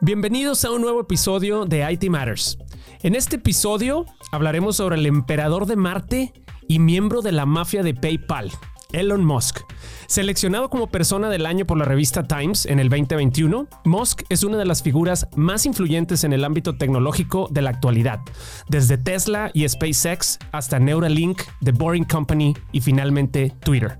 Bienvenidos a un nuevo episodio de IT Matters. En este episodio hablaremos sobre el emperador de Marte y miembro de la mafia de PayPal, Elon Musk. Seleccionado como persona del año por la revista Times en el 2021, Musk es una de las figuras más influyentes en el ámbito tecnológico de la actualidad, desde Tesla y SpaceX hasta Neuralink, The Boring Company y finalmente Twitter.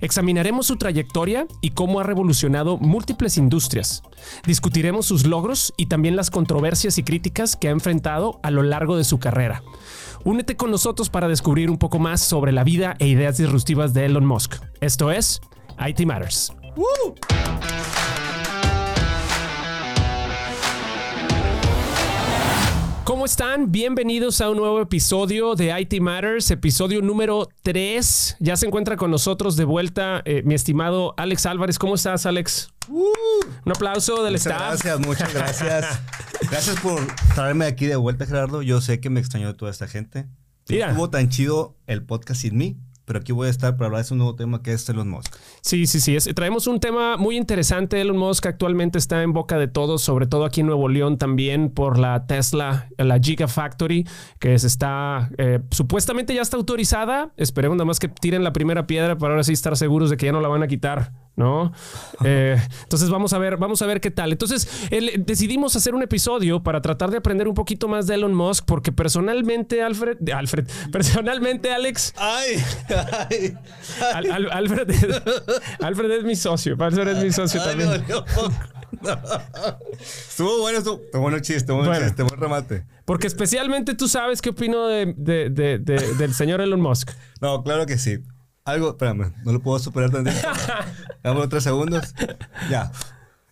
Examinaremos su trayectoria y cómo ha revolucionado múltiples industrias. Discutiremos sus logros y también las controversias y críticas que ha enfrentado a lo largo de su carrera. Únete con nosotros para descubrir un poco más sobre la vida e ideas disruptivas de Elon Musk. Esto es IT Matters. ¿Cómo están? Bienvenidos a un nuevo episodio de IT Matters, episodio número 3. Ya se encuentra con nosotros de vuelta eh, mi estimado Alex Álvarez. ¿Cómo estás, Alex? Un aplauso del muchas staff. Gracias, muchas gracias. gracias por traerme aquí de vuelta, Gerardo. Yo sé que me extrañó toda esta gente. Mira. Estuvo tan chido el podcast sin mí, pero aquí voy a estar para hablar de un nuevo tema que es Elon Musk. Sí, sí, sí. Es- traemos un tema muy interesante. Elon Musk actualmente está en boca de todos, sobre todo aquí en Nuevo León también por la Tesla, la Gigafactory, que se está eh, supuestamente ya está autorizada. Esperemos nada más que tiren la primera piedra para ahora sí estar seguros de que ya no la van a quitar. ¿No? Eh, entonces vamos a ver, vamos a ver qué tal. Entonces el- decidimos hacer un episodio para tratar de aprender un poquito más de Elon Musk, porque personalmente, Alfred, Alfred, personalmente, Alex, ¡Ay! ¡Ay! Al- Al- Alfred, Alfred es mi socio. Alfred es mi socio Ay, también. Estuvo bueno, estuvo, estuvo bueno el chiste, buen Bueno. chiste, buen remate. Porque especialmente tú sabes qué opino de- de- de- de- del señor Elon Musk. No, claro que sí. Algo, espérame, no lo puedo superar tantito. Dame otros segundos. Ya.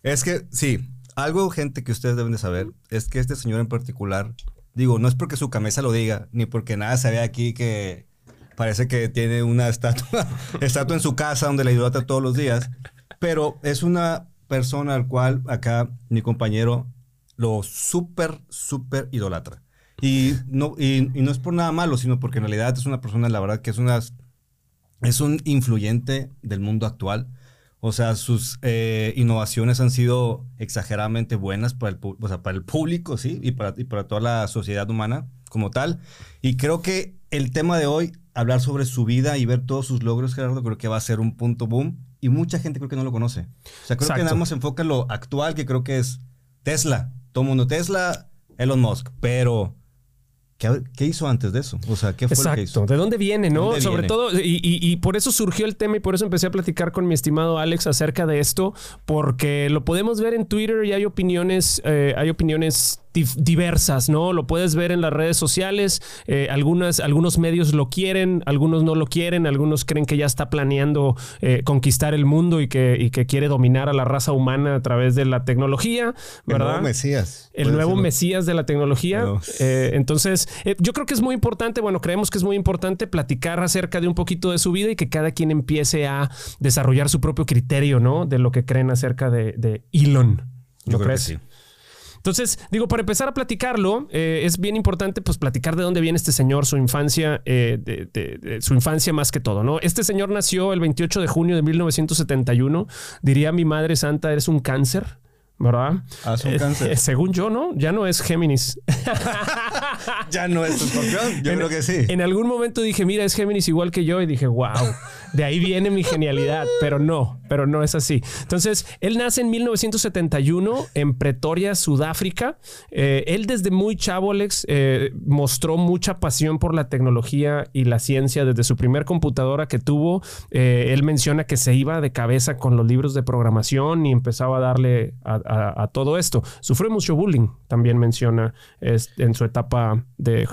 Es que, sí, algo, gente, que ustedes deben de saber es que este señor en particular, digo, no es porque su camisa lo diga, ni porque nada se ve aquí que parece que tiene una estatua, estatua en su casa donde la idolatra todos los días, pero es una persona al cual acá mi compañero lo súper, súper idolatra. Y no, y, y no es por nada malo, sino porque en realidad es una persona, la verdad, que es una es un influyente del mundo actual. O sea, sus eh, innovaciones han sido exageradamente buenas para el, o sea, para el público, sí, y para, y para toda la sociedad humana como tal. Y creo que el tema de hoy, hablar sobre su vida y ver todos sus logros, Gerardo, creo que va a ser un punto boom. Y mucha gente creo que no lo conoce. O sea, creo Exacto. que nada más se enfoca en lo actual, que creo que es Tesla. Todo mundo Tesla, Elon Musk. Pero, ¿qué, qué hizo antes de eso? O sea, ¿qué fue lo que hizo? ¿De dónde viene, no? ¿Dónde Sobre viene? todo, y, y- y por eso surgió el tema y por eso empecé a platicar con mi estimado Alex acerca de esto, porque lo podemos ver en Twitter y hay opiniones, eh, hay opiniones diversas, ¿no? Lo puedes ver en las redes sociales. eh, algunas, algunos medios lo quieren, algunos no lo quieren, algunos creen que ya está planeando eh, conquistar el mundo y que, y que quiere dominar a la raza humana a través de la tecnología, El ¿verdad? nuevo Mesías. el nuevo decirlo. Mesías de la tecnología. Eh, entonces, eh, yo creo que es muy importante, bueno, creemos que es muy importante platicar acerca de un poquito de su vida y que cada quien empiece a desarrollar su propio criterio, ¿no? De lo que creen acerca de, de Elon. Yo ¿No creo que crees? sí. Entonces, digo, para empezar a platicarlo, eh, es bien importante pues platicar de dónde viene este señor, su infancia, eh, de, de- de su infancia más que todo, ¿no? Este señor nació el 28 de junio de 1971. Diría mi madre santa, eres un cáncer, ¿verdad? Ah, es un Eh, cáncer. según yo, ¿no? Ya no es Géminis. Ya no es escorpión. Yo En- creo que sí. En algún momento dije, mira, es Géminis igual que yo. Y dije, wow, de ahí viene mi genialidad. Pero no, pero no es así. Entonces, él nace en 1971 en Pretoria, Sudáfrica. Eh, él desde muy chavo, Alex, eh, mostró mucha pasión por la tecnología y la ciencia. Desde su primer computadora que tuvo, eh, él menciona que se iba de cabeza con los libros de programación y empezaba a darle a, todo esto. Sufrió mucho bullying, también menciona en su etapa de,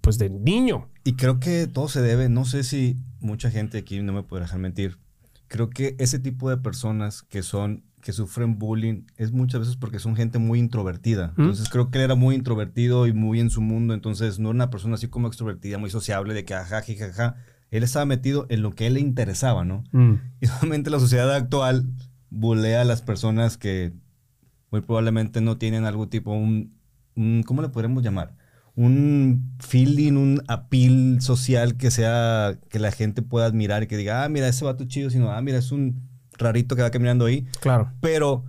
pues de niño. Y creo que todo se debe, no sé si mucha gente aquí no me podrá dejar mentir. Creo que ese tipo de personas que son, que sufren bullying, es muchas veces porque son gente muy introvertida. ¿Mm? Entonces creo que él era muy introvertido y muy en su mundo. Entonces no era una persona así como extrovertida, muy sociable, de que ajá, jajaja. Él estaba metido en lo que a él le interesaba, ¿no? Mm. Y obviamente la sociedad actual bulea a las personas que muy probablemente no tienen algún tipo, un, un- ¿cómo le podremos llamar? Un feeling, un appeal social que sea, que la gente pueda admirar y que diga, ah, mira, ese vato chido, sino, ah, mira, es un rarito que va caminando ahí. Claro. Pero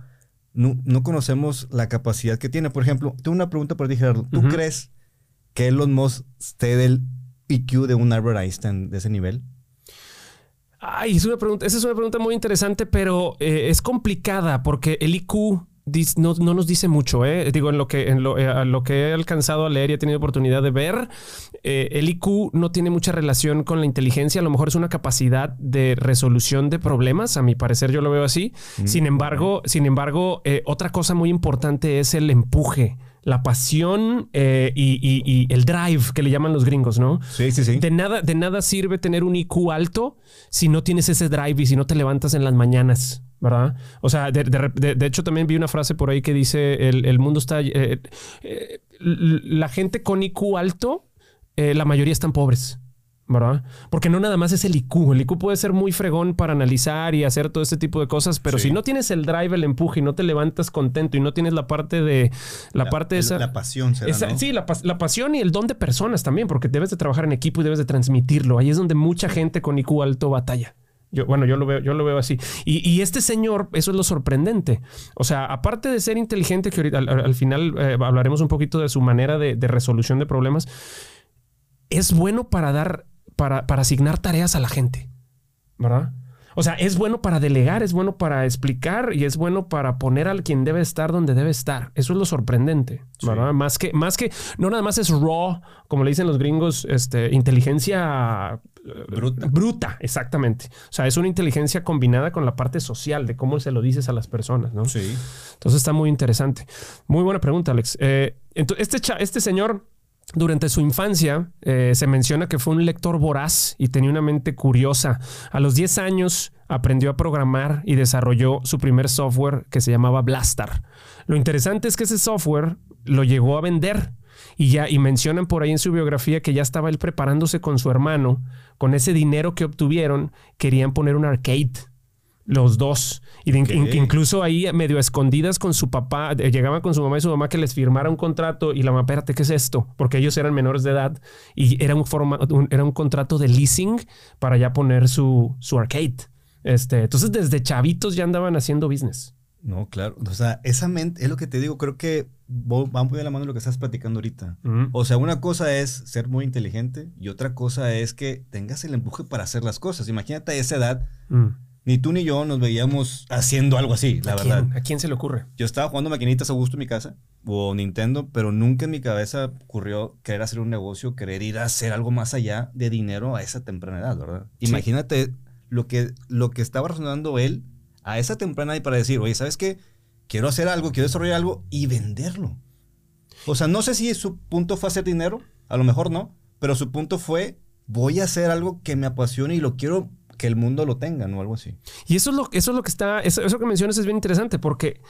no, no conocemos la capacidad que tiene. Por ejemplo, tengo una pregunta para ti, Gerardo. ¿Tú crees que Elon Musk esté del IQ de un Albert Einstein de ese nivel? Ay, es una pregunta, esa es una pregunta muy interesante, pero eh, es complicada porque el IQ dis- no, no nos dice mucho. ¿eh? Digo, en lo, que, en lo, eh, a lo que he alcanzado a leer y he tenido oportunidad de ver, eh, el IQ no tiene mucha relación con la inteligencia. A lo mejor es una capacidad de resolución de problemas. A mi parecer, yo lo veo así. Sin embargo, sin embargo, eh, otra cosa muy importante es el empuje, la pasión eh, y, y- y el drive que le llaman los gringos, ¿no? Sí, sí, sí. De nada, de nada sirve tener un IQ alto si no tienes ese drive y si no te levantas en las mañanas, ¿verdad? O sea, de, de de- hecho también vi una frase por ahí que dice, el, el mundo está... eh, eh, la gente con IQ alto, eh, la mayoría están pobres. ¿Verdad? Porque no nada más es el IQ. El IQ puede ser muy fregón para analizar y hacer todo este tipo de cosas, pero Sí. si no tienes el drive, el empuje y no te levantas contento y no tienes la parte de la, parte de esa la pasión será, esa- ¿no? Sí, la, la pasión y el don de personas también, porque debes de trabajar en equipo y debes de transmitirlo. Ahí es donde mucha gente con IQ alto batalla. Yo, bueno, yo lo veo, yo lo veo así. Y, y este señor, eso es lo sorprendente. O sea, aparte de ser inteligente, que ahorita al, al final eh, hablaremos un poquito de su manera de, de resolución de problemas, es bueno para dar, para, para asignar tareas a la gente. ¿Verdad? O sea, es bueno para delegar, es bueno para explicar y es bueno para poner al quien debe estar donde debe estar. Eso es lo sorprendente, ¿verdad? Más que, más que, no nada más es raw, como le dicen los gringos, este, inteligencia eh, Bruta. Bruta, exactamente. O sea, es una inteligencia combinada con la parte social de cómo se lo dices a las personas, ¿no? Sí. Entonces está muy interesante. Muy buena pregunta, Alex. Eh, ento- este, cha- este señor, durante su infancia, eh, se menciona que fue un lector voraz y tenía una mente curiosa. A los 10 años aprendió a programar y desarrolló su primer software que se llamaba Blastar. Lo interesante es que ese software lo llegó a vender. Y ya, y mencionan por ahí en su biografía que ya estaba él preparándose con su hermano. Con ese dinero que obtuvieron, querían poner un arcade. Los dos. Y de- Ok. in- incluso ahí medio escondidas con su papá, eh, llegaban con su mamá y su mamá que les firmara un contrato y la mamá, espérate, ¿qué es esto? Porque ellos eran menores de edad y era un, forma, un- era un contrato de leasing para ya poner su, su arcade. Este, entonces desde chavitos ya andaban haciendo business. No, claro. O sea, esa mente, es lo que te digo, creo que va muy de la mano lo que estás platicando ahorita. O sea, una cosa es ser muy inteligente y otra cosa es que tengas el empuje para hacer las cosas. Imagínate a esa edad, Mm. Ni tú ni yo nos veíamos haciendo algo así, la ¿A verdad. ¿A quién se le ocurre? Yo estaba jugando maquinitas a gusto en mi casa o Nintendo, pero nunca en mi cabeza ocurrió querer hacer un negocio, querer ir a hacer algo más allá de dinero a esa temprana edad, ¿verdad? Sí. Imagínate lo que, lo que estaba razonando él a esa temprana edad para decir, oye, ¿sabes qué? Quiero hacer algo, quiero desarrollar algo y venderlo. O sea, no sé si su punto fue hacer dinero, a lo mejor no, pero su punto fue, voy a hacer algo que me apasione y lo quiero que el mundo lo tenga, ¿no? Algo así. Y eso es lo, eso es lo que está, eso, eso que mencionas es bien interesante porque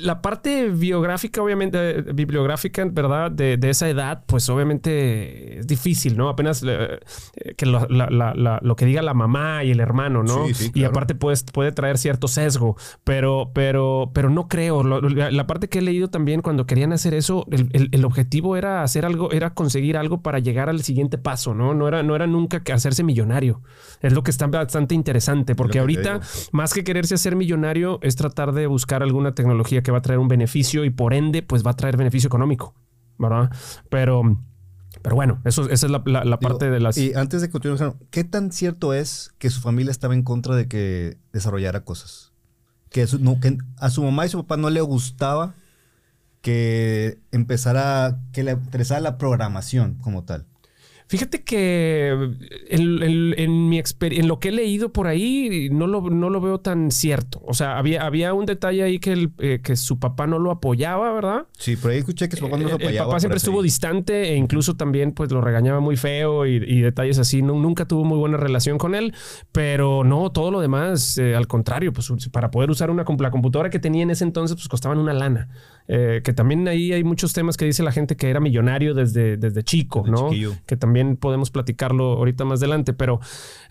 la parte biográfica, obviamente, eh, bibliográfica, ¿verdad? De, de esa edad, pues obviamente es difícil, ¿no? Apenas eh, eh, que lo, la- la- la- lo que diga la mamá y el hermano, ¿no? Sí, sí, Y claro. aparte puedes, puede traer cierto sesgo, pero, pero, pero no creo. Lo- la, la parte que he leído también cuando querían hacer eso, el, el- el objetivo era hacer algo, era conseguir algo para llegar al siguiente paso, ¿no? No era, no era nunca que hacerse millonario. Es lo que está bastante interesante porque ahorita más que quererse hacer millonario es tratar de buscar alguna tecnología que va a traer un beneficio y por ende pues va a traer beneficio económico, ¿verdad? Pero, pero bueno, eso, esa es la, la- la Digo, parte de las... Y antes de continuar, ¿qué tan cierto es que su familia estaba en contra de que desarrollara cosas? Que, su- no, que a su mamá y su papá no le gustaba que empezara, que le interesara la programación como tal. Fíjate que en, en- en mi en lo que he leído por ahí no lo, no lo veo tan cierto. O sea, había, había un detalle ahí que, el- eh, que su papá no lo apoyaba, ¿verdad? Sí, por ahí escuché que su papá no Eh, el apoyaba. papá por siempre estuvo ahí. distante e incluso también pues lo regañaba muy feo y, y detalles así. Nu- nunca tuvo muy buena relación con él, pero no, todo lo demás, eh, al contrario, pues para poder usar una, la computadora que tenía en ese entonces pues costaban una lana. Eh, que también ahí hay muchos temas que dice la gente que era millonario desde, desde chico, Desde ¿no? chiquillo. Que también podemos platicarlo ahorita más adelante, pero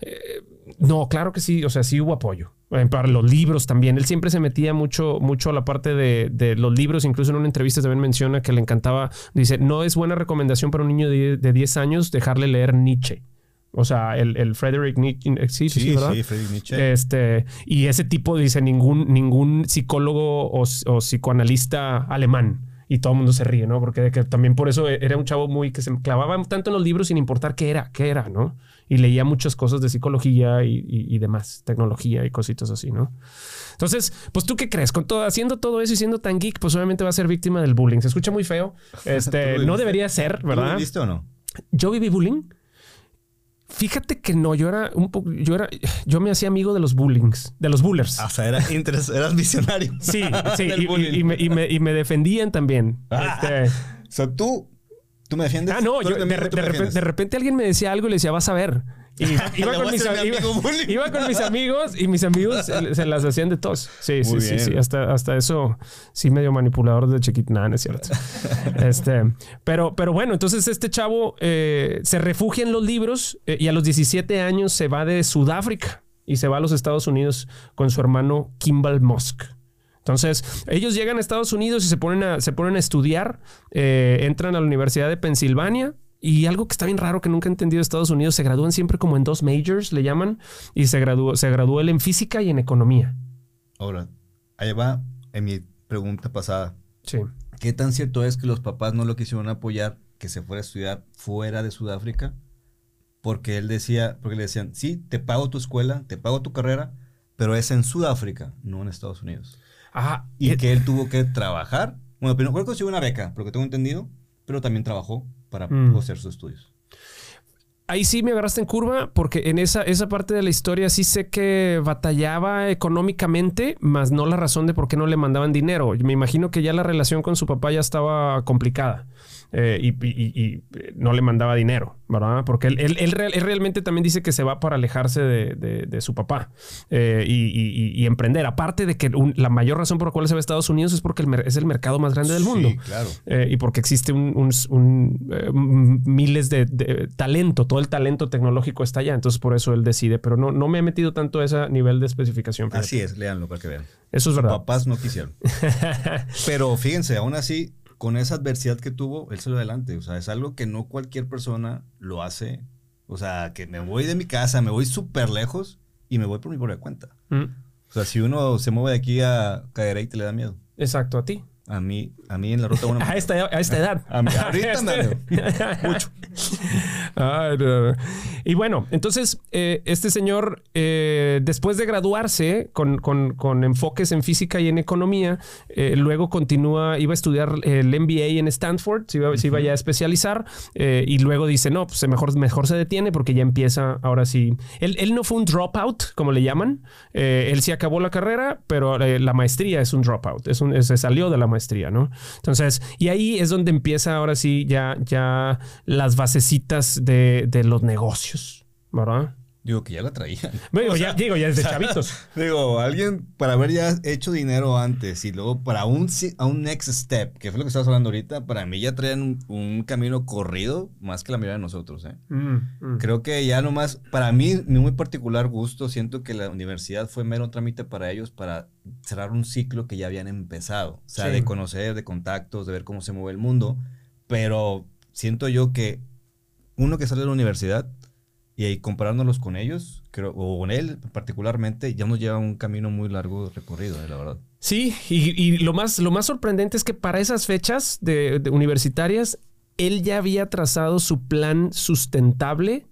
eh, no, claro que sí, o sea, sí hubo apoyo. Eh, para los libros también. Él siempre se metía mucho, mucho a la parte de, de los libros. Incluso en una entrevista también menciona que le encantaba. Dice: No es buena recomendación para un niño de, de 10 años dejarle leer Nietzsche. O sea, el, el Frederick Nietzsche. Sí, sí, sí, ¿verdad? sí, Friedrich Nietzsche. Este, y ese tipo dice ningún, ningún psicólogo o, o psicoanalista alemán. Y todo el mundo se ríe, ¿no? Porque de que también por eso era un chavo muy que se clavaba tanto en los libros sin importar qué era, qué era, ¿no? Y leía muchas cosas de psicología y, y- y demás, tecnología y cositas así, ¿no? Entonces, pues tú qué crees, con todo, haciendo todo eso y siendo tan geek, pues obviamente va a ser víctima del bullying. Se escucha muy feo. Este, ¿Tú lo no debería ser, ¿Tú lo ¿verdad? viste o no? Yo viví bullying. Fíjate que no, yo era un poco, yo era, yo me hacía amigo de los bullings, de los bullers. O sea, era interes- eras visionario. Sí, sí, y- y, y me, y me- y me defendían también. Ah. Este, O sea, tú, tú me defiendes. ah, no, yo, de, de repente, de repente alguien me decía algo y le decía, vas a ver. Y iba, con mis, iba- iba con amigos y mis amigos se, se las hacían de tos. Sí, sí, Muy sí, bien. sí. Hasta, hasta eso, sí, medio manipulador de chiquito. Nada, no es cierto. este, pero, pero bueno, entonces este chavo eh, se refugia en los libros eh, y a los 17 años se va de Sudáfrica y se va a los Estados Unidos con su hermano Kimball Musk. Entonces, ellos llegan a Estados Unidos y se ponen a, se ponen a estudiar, eh, entran a la Universidad de Pensilvania. Y algo que está bien raro que nunca he entendido de Estados Unidos, se gradúan siempre como en dos majors, le llaman, y se graduó, se graduó él en física y en economía. Ahora, ahí va en mi pregunta pasada. Sí. ¿Qué tan cierto es que los papás no lo quisieron apoyar que se fuera a estudiar fuera de Sudáfrica? Porque él decía, porque le decían, sí, te pago tu escuela, te pago tu carrera, pero es en Sudáfrica, no en Estados Unidos. Ajá. Y Eh, que él tuvo que trabajar. Bueno, primero creo que consiguió una beca, por lo que tengo entendido, pero también trabajó para Mm. hacer sus estudios. Ahí sí me agarraste en curva porque en esa, esa parte de la historia sí sé que batallaba económicamente, más no la razón de por qué no le mandaban dinero. Me imagino que ya la relación con su papá ya estaba complicada eh, y, y- y- y, eh, no le mandaba dinero, ¿verdad? Porque él, él- él real- él realmente también dice que se va para alejarse de, de- de su papá eh, y, emprender. Aparte de que un- la mayor razón por la cual se va a Estados Unidos es porque el es el mercado más grande del mundo. Sí, claro. Eh, y porque existe un, un- un, m- miles de, de talento, todo el talento tecnológico está allá, entonces por eso él decide, pero no, no me he metido tanto a ese nivel de especificación. fíjate. Así es, léanlo para que vean. Eso es Sus verdad. papás no quisieron. Pero fíjense, aún así, con esa adversidad que tuvo, él se lo adelante. O sea, es algo que no cualquier persona lo hace. O sea, que me voy de mi casa, me voy súper lejos y me voy por mi propia cuenta. Mm, O sea, si uno se mueve de aquí a Cadereyte, le da miedo. Exacto, a ti. A mí, a mí en la ruta 1. A esta, a esta edad. A mí, ahorita miedo. Mucho. Ay, no, no. Y bueno, entonces eh, este señor, eh, después de graduarse con, con- con enfoques en física y en economía, eh, luego continúa, iba a estudiar el MBA en Stanford, se iba, se iba ya a especializar, eh, y luego dice, no, pues mejor, mejor se detiene porque ya empieza, ahora sí. Él, él no fue un dropout, como le llaman, Eh, él sí acabó la carrera, pero eh, la maestría es un dropout, es un, se salió de la maestría, ¿no? Entonces, y ahí es donde empieza ahora sí ya, ya las basecitas de, de los negocios, ¿verdad? Digo que ya la traían. Bueno, O ya, sea, digo, ya desde chavitos. Digo, alguien para haber ya hecho dinero antes y luego para un, a un next step, que fue lo que estabas hablando ahorita, para mí ya traían un, un camino corrido más que la mayoría de nosotros. ¿eh? Mm, mm. Creo que ya nomás, para mí, mi muy particular gusto, siento que la universidad fue mero trámite para ellos para cerrar un ciclo que ya habían empezado. O sea, Sí. de conocer, de contactos, de ver cómo se mueve el mundo. Pero siento yo que uno que sale de la universidad y ahí comparándolos con ellos, creo, o con él particularmente, ya nos lleva un camino muy largo recorrido, eh, la verdad. Sí, y, lo, más, lo más sorprendente es que para esas fechas universitarias, él ya había trazado su plan sustentable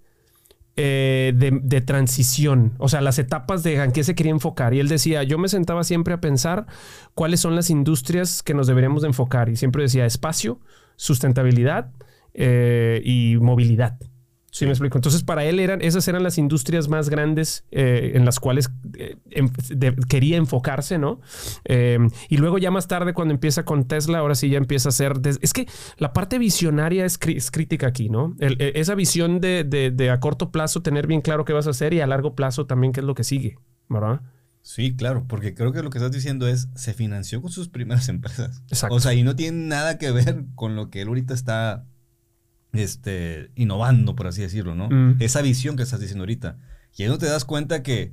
eh, de, de transición, o sea, las etapas de en qué se quería enfocar. Y él decía, yo me sentaba siempre a pensar cuáles son las industrias que nos deberíamos de enfocar. Y siempre decía espacio, sustentabilidad eh, y movilidad. Sí, me explico. Entonces, para él eran, esas eran las industrias más grandes eh, en las cuales eh, de- quería enfocarse, ¿no? Eh, y luego ya más tarde, cuando empieza con Tesla, ahora sí ya empieza a ser... des- es que la parte visionaria es, crítica aquí, ¿no? El- e- esa visión de, de- de a corto plazo tener bien claro qué vas a hacer y a largo plazo también qué es lo que sigue, ¿verdad? Sí, claro, porque creo que lo que estás diciendo es, se financió con sus primeras empresas. Exacto. O sea, y no tiene nada que ver con lo que él ahorita está este, innovando, por así decirlo, ¿no? Mm. Esa visión que estás diciendo ahorita. Y ahí no te das cuenta que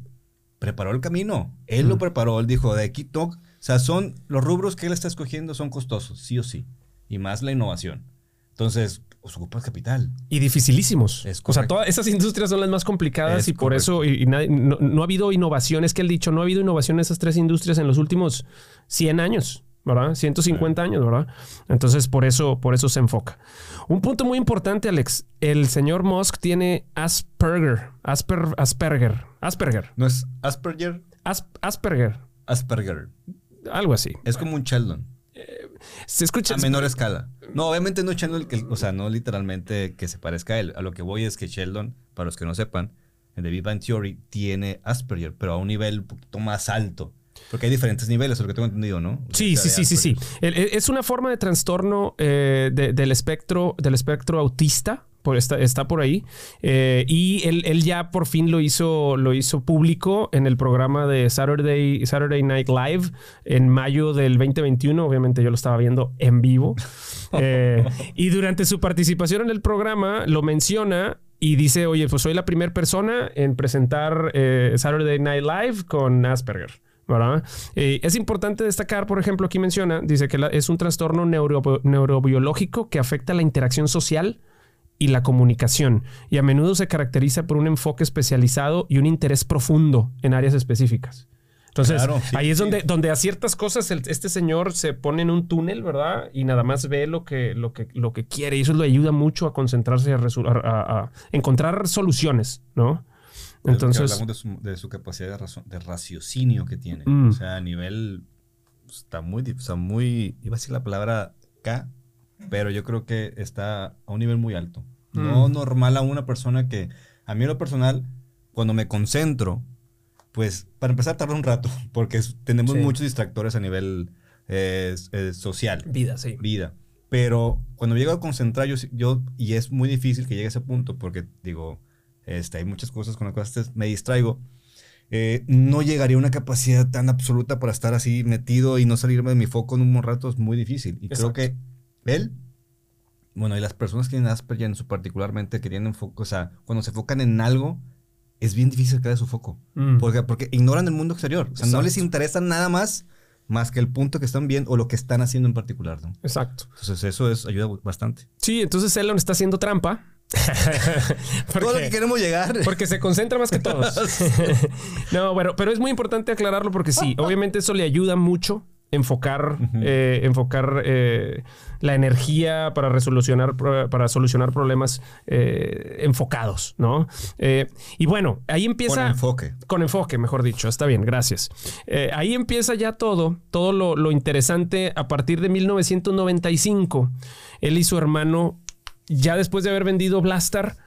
preparó el camino. Él lo Mm. preparó, él dijo, de aquí toc. O sea, son los rubros que él está escogiendo son costosos, sí o sí. Y más la innovación. Entonces, pues ocupas capital. Y dificilísimos. Es o sea, todas esas industrias son las más complicadas Es y por eso y, y nadie- no, no ha habido innovación. Es que el dicho, no ha habido innovación en esas tres industrias en los últimos 100 años, ¿verdad? 150 años, ¿verdad? Entonces, por eso, por eso se enfoca. Un punto muy importante, Alex. El señor Musk tiene Asperger. Asper, Asperger. Asperger. No es Asperger, As- Asperger. Asperger. Algo así. Es como un Sheldon. Se escucha... A menor escala. No, obviamente no Sheldon, que- o sea, no literalmente que se parezca a él. A lo que voy es que Sheldon, para los que no sepan, en The Big Bang Theory tiene Asperger, pero a un nivel un poquito más alto. Porque hay diferentes niveles, es lo que tengo entendido, ¿no? O Sí, sea, sí, sí, sí, sí. El- Es una forma de trastorno eh, de- del espectro, del espectro autista. Por está, está por ahí. Eh, y él, él ya por fin lo hizo, lo hizo público en el programa de Saturday, Saturday Night Live en mayo del 2021. Obviamente yo lo estaba viendo en vivo. Eh, y durante su participación en el programa lo menciona y dice, oye, pues soy la primera persona en presentar eh, Saturday Night Live con Asperger. ¿Verdad? Eh, es importante destacar, por ejemplo, aquí menciona, dice que la- es un trastorno neuro- neurobiológico que afecta la interacción social y la comunicación y a menudo se caracteriza por un enfoque especializado y un interés profundo en áreas específicas. Entonces, Claro, sí, ahí es sí. donde, donde a ciertas cosas el- este señor se pone en un túnel, ¿verdad? Y nada más ve lo que, lo que, lo que quiere. Y eso le ayuda mucho a concentrarse a- a encontrar soluciones, ¿no? Entonces, hablamos de su, de su capacidad de, razo- de raciocinio que tiene. Mm. O sea, a nivel. Está muy. sea, muy. Iba a decir la palabra K, pero yo creo que está a un nivel muy alto. No Mm. normal a una persona que. A mí, en lo personal, cuando me concentro, pues para empezar, tarda un rato, porque tenemos Sí. muchos distractores a nivel eh, eh, social vida, sí. vida. Pero cuando llego a concentrar, yo, yo, y es muy difícil que llegue a ese punto, porque digo, este, hay muchas cosas con las cuales me distraigo. eh, no llegaría a una capacidad tan absoluta para estar así metido y no salirme de mi foco en un buen rato, es muy difícil. Y Exacto. creo que él, bueno, y las personas que tienen Asperger en su particularmente, que tienen foco, o sea, cuando se enfocan en algo, es bien difícil sacar de su foco. Mm. Porque, porque ignoran el mundo exterior. O sea, no Exacto. les interesa nada más más que el punto que están viendo o lo que están haciendo en particular, ¿no? Exacto. Entonces eso es, ayuda bastante. Sí, entonces Elon está haciendo trampa. Todo lo porque, que queremos llegar. porque se concentra más que todos. no, bueno, pero es muy importante aclararlo porque sí, obviamente eso le ayuda mucho enfocar, eh, enfocar eh, la energía para resolucionar, para solucionar problemas eh, enfocados, ¿no? Y bueno, ahí empieza... Con enfoque. Con enfoque, mejor dicho. Está bien, gracias. Ahí empieza ya todo, todo lo, lo interesante a partir de 1995. Él y su hermano, ya después de haber vendido Blastar,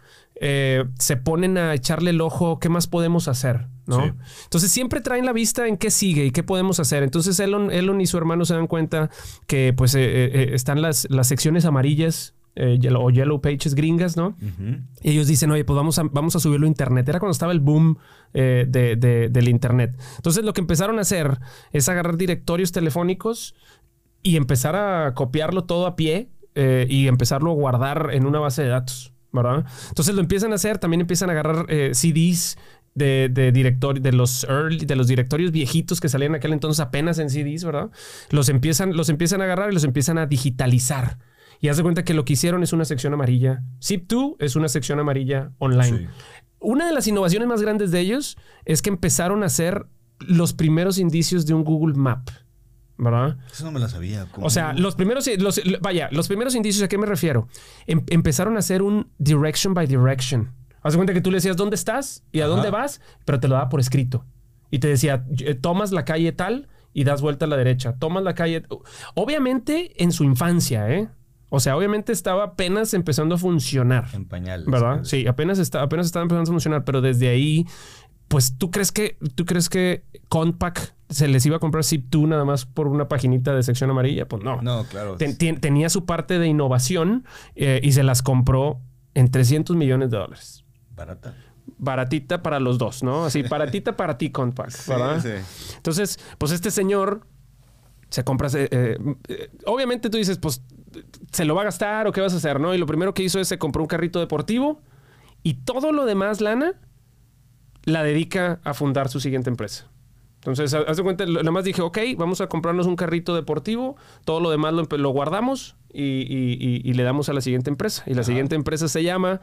eh, se ponen a echarle el ojo, ¿qué más podemos hacer? ¿no? Sí. Entonces siempre traen la vista en qué sigue y qué podemos hacer. Entonces Elon, Elon y su hermano se dan cuenta que pues eh, eh, están las, las secciones amarillas eh, yellow- o yellow pages gringas, ¿no? Y ellos dicen, oye, pues vamos a, vamos a subirlo a internet. Era cuando estaba el boom eh, de- de- del internet. Entonces lo que empezaron a hacer es agarrar directorios telefónicos y empezar a copiarlo todo a pie eh, y empezarlo a guardar en una base de datos, ¿verdad? Entonces lo empiezan a hacer, también empiezan a agarrar eh, CDs de, de, los early, de los directorios viejitos que salían en aquel entonces apenas en CDs, ¿verdad? Los empiezan, los empiezan a agarrar y los empiezan a digitalizar. Y haz de cuenta que lo que hicieron es una sección amarilla. Zip2 es una sección amarilla online. Sí. Una de las innovaciones más grandes de ellos es que empezaron a hacer los primeros indicios de un Google Map. ¿Verdad? Eso no me la sabía. ¿Cómo? O sea, los primeros, los, vaya, los primeros indicios, ¿a qué me refiero? Em- empezaron a hacer un direction by direction. Haz cuenta que tú le decías dónde estás y a Ajá. dónde vas, pero te lo daba por escrito. Y te decía, eh, tomas la calle tal y das vuelta a la derecha. Tomas la calle. Obviamente en su infancia, ¿eh? O sea, obviamente estaba apenas empezando a funcionar. en pañales. ¿Verdad? Sí, apenas está, apenas estaba empezando a funcionar, pero desde ahí, pues tú crees que, tú crees que Compact se les iba a comprar Zip2 nada más por una paginita de sección amarilla, pues no. No, claro. Ten- ten- tenía su parte de innovación eh, y se las compró en 300 millones de dólares. Barata. Baratita para los dos, ¿no? Así, baratita para ti, Compact, ¿verdad? sí. Entonces, pues este señor se compra. eh, eh, obviamente tú dices, pues se lo va a gastar o qué vas a hacer, ¿no? Y lo primero que hizo es se compró un carrito deportivo y todo lo demás, lana, la dedica a fundar su siguiente empresa. Entonces, haz de cuenta, nada más dije, ok, vamos a comprarnos un carrito deportivo, todo lo demás lo, lo guardamos y, y- y- y le damos a la siguiente empresa. Y la siguiente empresa se llama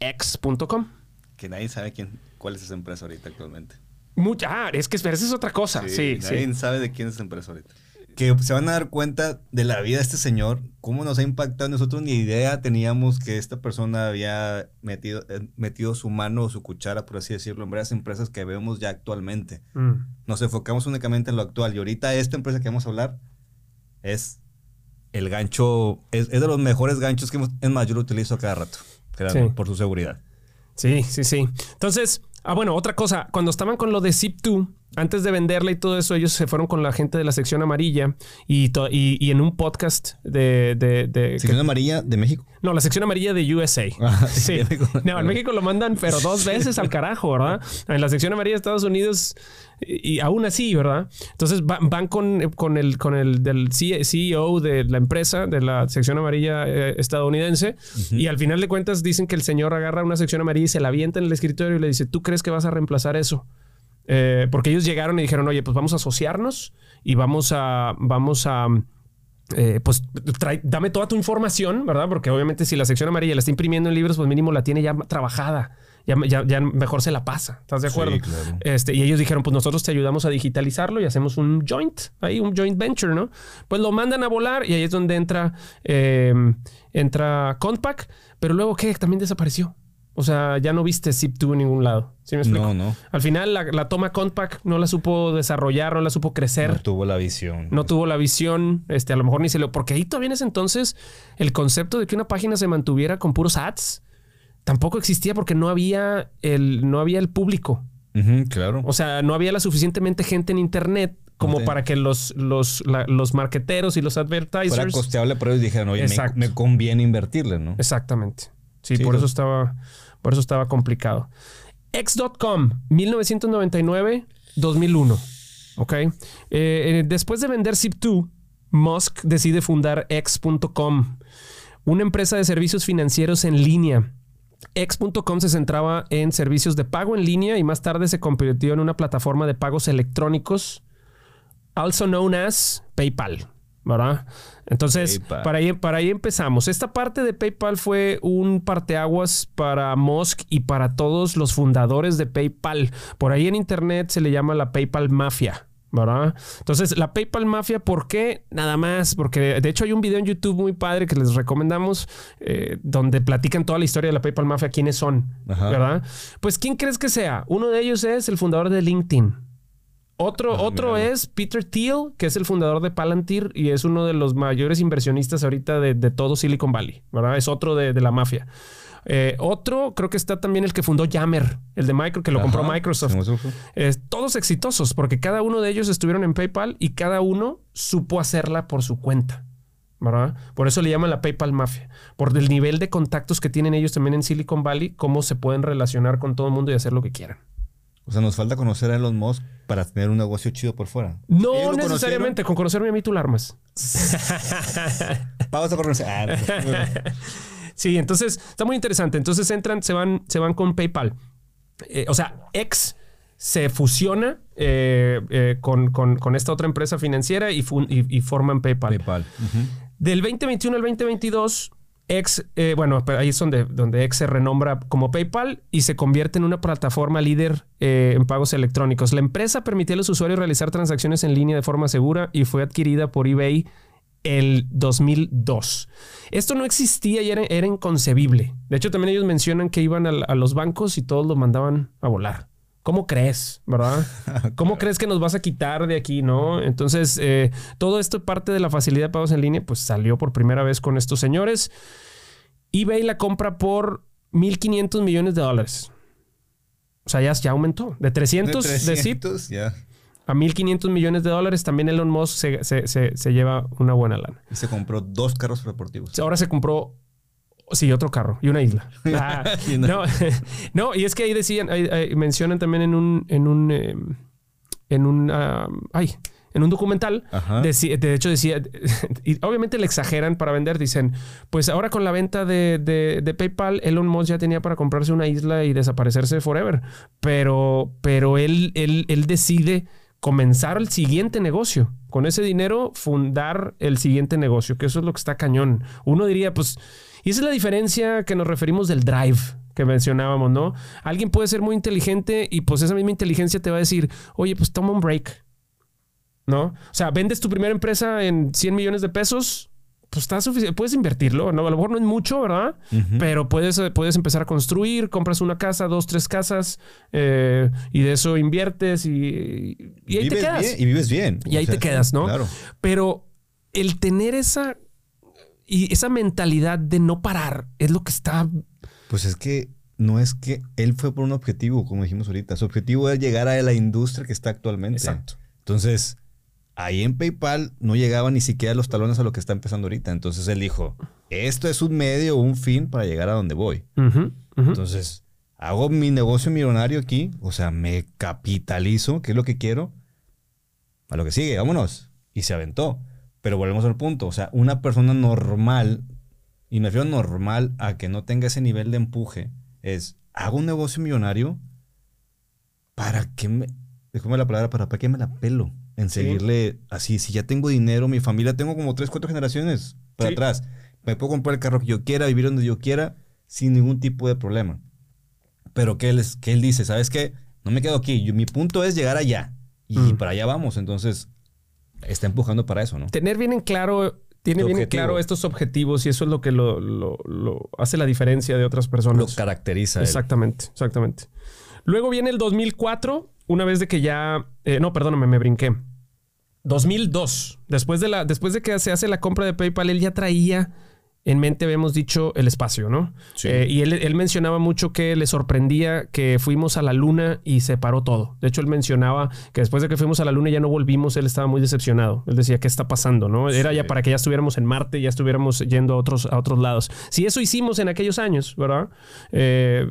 x.com. Que nadie sabe quién, cuál es esa empresa ahorita actualmente. Mucha, ah, es que esa es otra cosa. Sí, sí. nadie sabe de quién es esa empresa ahorita. Que se van a dar cuenta de la vida de este señor, cómo nos ha impactado. Nosotros ni idea teníamos que esta persona había metido, eh, metido su mano o su cuchara, por así decirlo, en varias empresas que vemos ya actualmente. Mm. Nos enfocamos únicamente en lo actual. Y ahorita esta empresa que vamos a hablar es el gancho, es, es de los mejores ganchos que hemos, es más, yo lo utilizo cada rato, Sí. por su seguridad. Sí, sí, sí. Entonces, ah, bueno, otra cosa, cuando estaban con lo de Zip2, antes de venderla y todo eso, ellos se fueron con la gente de la sección amarilla y, y, y en un podcast de... de, de- Sección amarilla de México. no, la sección amarilla de USA. Ah, sí. No, en México lo mandan, pero dos veces al carajo, ¿verdad? En la sección amarilla de Estados Unidos y, y aún así, ¿verdad? Entonces va- van con, con el, con el del CEO de la empresa, de la sección amarilla eh, estadounidense, y al final de cuentas dicen que el señor agarra una sección amarilla y se la avienta en el escritorio y le dice, ¿tú crees que vas a reemplazar eso? Eh, porque ellos llegaron y dijeron, oye, pues vamos a asociarnos y vamos a, vamos a, eh, pues trae- dame toda tu información, ¿verdad? Porque obviamente si la sección amarilla la está imprimiendo en libros, pues mínimo la tiene ya trabajada. Ya, ya, ya mejor se la pasa. ¿Estás de Sí, acuerdo? claro. Este, y ellos dijeron, pues nosotros te ayudamos a digitalizarlo y hacemos un joint, ahí un joint venture, ¿no? Pues lo mandan a volar y ahí es donde entra, eh, entra Compact, pero luego, ¿qué? También desapareció. O sea, ya no viste Zip2 en ningún lado. ¿Sí me explico? No, no. Al final la, la toma Compact no la supo desarrollar, no la supo crecer. No tuvo la visión. No tuvo la visión, este, a lo mejor ni se lo. Porque ahí todavía en ese entonces el concepto de que una página se mantuviera con puros ads tampoco existía porque no había el, no había el público. Ujú, claro. O sea, no había la suficientemente gente en internet como Sí. para que los, los, la- los marqueteros y los Fuera advertisers. costeable, pero ellos dijeron, oye, me, conviene invertirle, ¿no? Exactamente. Sí, Sí, por eso estaba, por eso estaba complicado. X.com, 1999-2001. Ok. Eh, eh, después de vender Zip2, Musk decide fundar X.com, una empresa de servicios financieros en línea. X.com se centraba en servicios de pago en línea y más tarde se convirtió en una plataforma de pagos electrónicos, also known as PayPal, ¿verdad? Entonces, PayPal. para ahí, para ahí empezamos. Esta parte de PayPal fue un parteaguas para Musk y para todos los fundadores de PayPal. Por ahí en internet se le llama la PayPal Mafia. ¿verdad? Entonces, la PayPal Mafia, ¿por qué? Nada más, porque de hecho hay un video en YouTube muy padre que les recomendamos, eh, donde platican toda la historia de la PayPal Mafia, quiénes son, Ajá. ¿verdad? Pues, ¿quién crees que sea? Uno de ellos es el fundador de LinkedIn. Otro, Ah, otro es Peter Thiel, que es el fundador de Palantir y es uno de los mayores inversionistas ahorita de, de todo Silicon Valley, ¿verdad? Es otro de, de la mafia. Eh, otro, creo que está también el que fundó Yammer, el de Micro, que lo compró Ajá. Microsoft. Microsoft. Eh, todos exitosos, porque cada uno de ellos estuvieron en PayPal y cada uno supo hacerla por su cuenta. ¿verdad? Por eso le llaman la PayPal Mafia. Por el nivel de contactos que tienen ellos también en Silicon Valley, cómo se pueden relacionar con todo el mundo y hacer lo que quieran. O sea, nos falta conocer a Elon Musk para tener un negocio chido por fuera. No ¿Ellos lo necesariamente, con conocerme a mí tú la armas. Vamos a conocer. Ah, no. Sí, entonces está muy interesante. Entonces entran, se van, se van con PayPal. Eh, o sea, X se fusiona eh, eh, con, con- con esta otra empresa financiera y, fun- y- y forman PayPal. PayPal. Del 2021 al 2022, X, eh, bueno, ahí es donde, donde X se renombra como PayPal y se convierte en una plataforma líder eh, en pagos electrónicos. La empresa permitía a los usuarios realizar transacciones en línea de forma segura y fue adquirida por eBay el 2002. Esto no existía y era, era inconcebible. De hecho, también ellos mencionan que iban al- a, los bancos y todos los mandaban a volar. ¿Cómo crees, verdad? ¿Cómo crees que nos vas a quitar de aquí, no? Entonces, eh, todo esto parte de la facilidad de pagos en línea, pues salió por primera vez con estos señores. eBay la compra por 1.500 millones de dólares. O sea, ya, ya aumentó. De 300 de, zip 300, ya. a 1.500 millones de dólares. También Elon Musk se, se- se- se lleva una buena lana. Y se compró dos carros deportivos. Ahora se compró, sí, otro carro y una isla. Ah, no, no, y es que ahí decían, ahí- ahí mencionan también en un, en un, eh, en un, ay, en un documental, deci- de hecho decía, y obviamente le exageran para vender, dicen, pues ahora con la venta de, de- de PayPal, Elon Musk ya tenía para comprarse una isla y desaparecerse forever, pero, pero él, él, él decide comenzar el siguiente negocio. Con ese dinero, fundar el siguiente negocio, que eso es lo que está cañón. Uno diría, pues, y esa es la diferencia que nos referimos del drive que mencionábamos, ¿no? Alguien puede ser muy inteligente y pues esa misma inteligencia te va a decir, oye, pues toma un break, ¿no? O sea, vendes tu primera empresa en 100 millones de pesos, pues está suficiente, puedes invertirlo, ¿no? A lo mejor no es mucho, ¿verdad? Pero puedes, puedes empezar a construir, compras una casa, dos, tres casas, eh, y de eso inviertes y, y ahí te quedas. Bien, y vives bien. Y ahí te quedas, ¿no? Claro. Pero el tener esa, y esa mentalidad de no parar es lo que está... Pues es que no es que él fue por un objetivo, como dijimos ahorita. Su objetivo es llegar a la industria que está actualmente. Exacto. Entonces, ahí en PayPal no llegaba ni siquiera los talones a lo que está empezando ahorita. Entonces él dijo, esto es un medio, un fin para llegar a donde voy. Entonces, hago mi negocio millonario aquí, o sea, me capitalizo, que es lo que quiero, a lo que sigue, vámonos. Y se aventó. Pero volvemos al punto, o sea, una persona normal, y me refiero normal a que no tenga ese nivel de empuje, es, hago un negocio millonario, ¿para qué me, déjame la palabra, para, ¿para qué me la pelo? En Sí. seguirle así, si ya tengo dinero, mi familia, tengo como tres, cuatro generaciones para Sí. atrás. Me puedo comprar el carro que yo quiera, vivir donde yo quiera, sin ningún tipo de problema. Pero que él, es- que él dice, ¿sabes qué? No me quedo aquí. Yo- mi punto es llegar allá. Y Mm. para allá vamos. Entonces, está empujando para eso, ¿no? Tener bien en claro, tiene bien en objetivo. claro estos objetivos y eso es lo que lo, lo- lo hace la diferencia de otras Lo personas. caracteriza. a él. Exactamente, exactamente. Luego viene el 2004, una vez de que ya... eh, no, perdóname, me brinqué. 2002, después de, la, después de que se hace la compra de PayPal, él ya traía en mente, habíamos dicho, el espacio, ¿no? Sí. Eh, y él, él mencionaba mucho que le sorprendía que fuimos a la luna y se paró todo. De hecho, él mencionaba que después de que fuimos a la luna y ya no volvimos, él estaba muy decepcionado. Él decía, ¿qué está pasando? ¿no? Era ya para que ya estuviéramos en Marte, ya estuviéramos yendo a otros, a otros lados. Si eso hicimos en aquellos años, ¿verdad? Eh,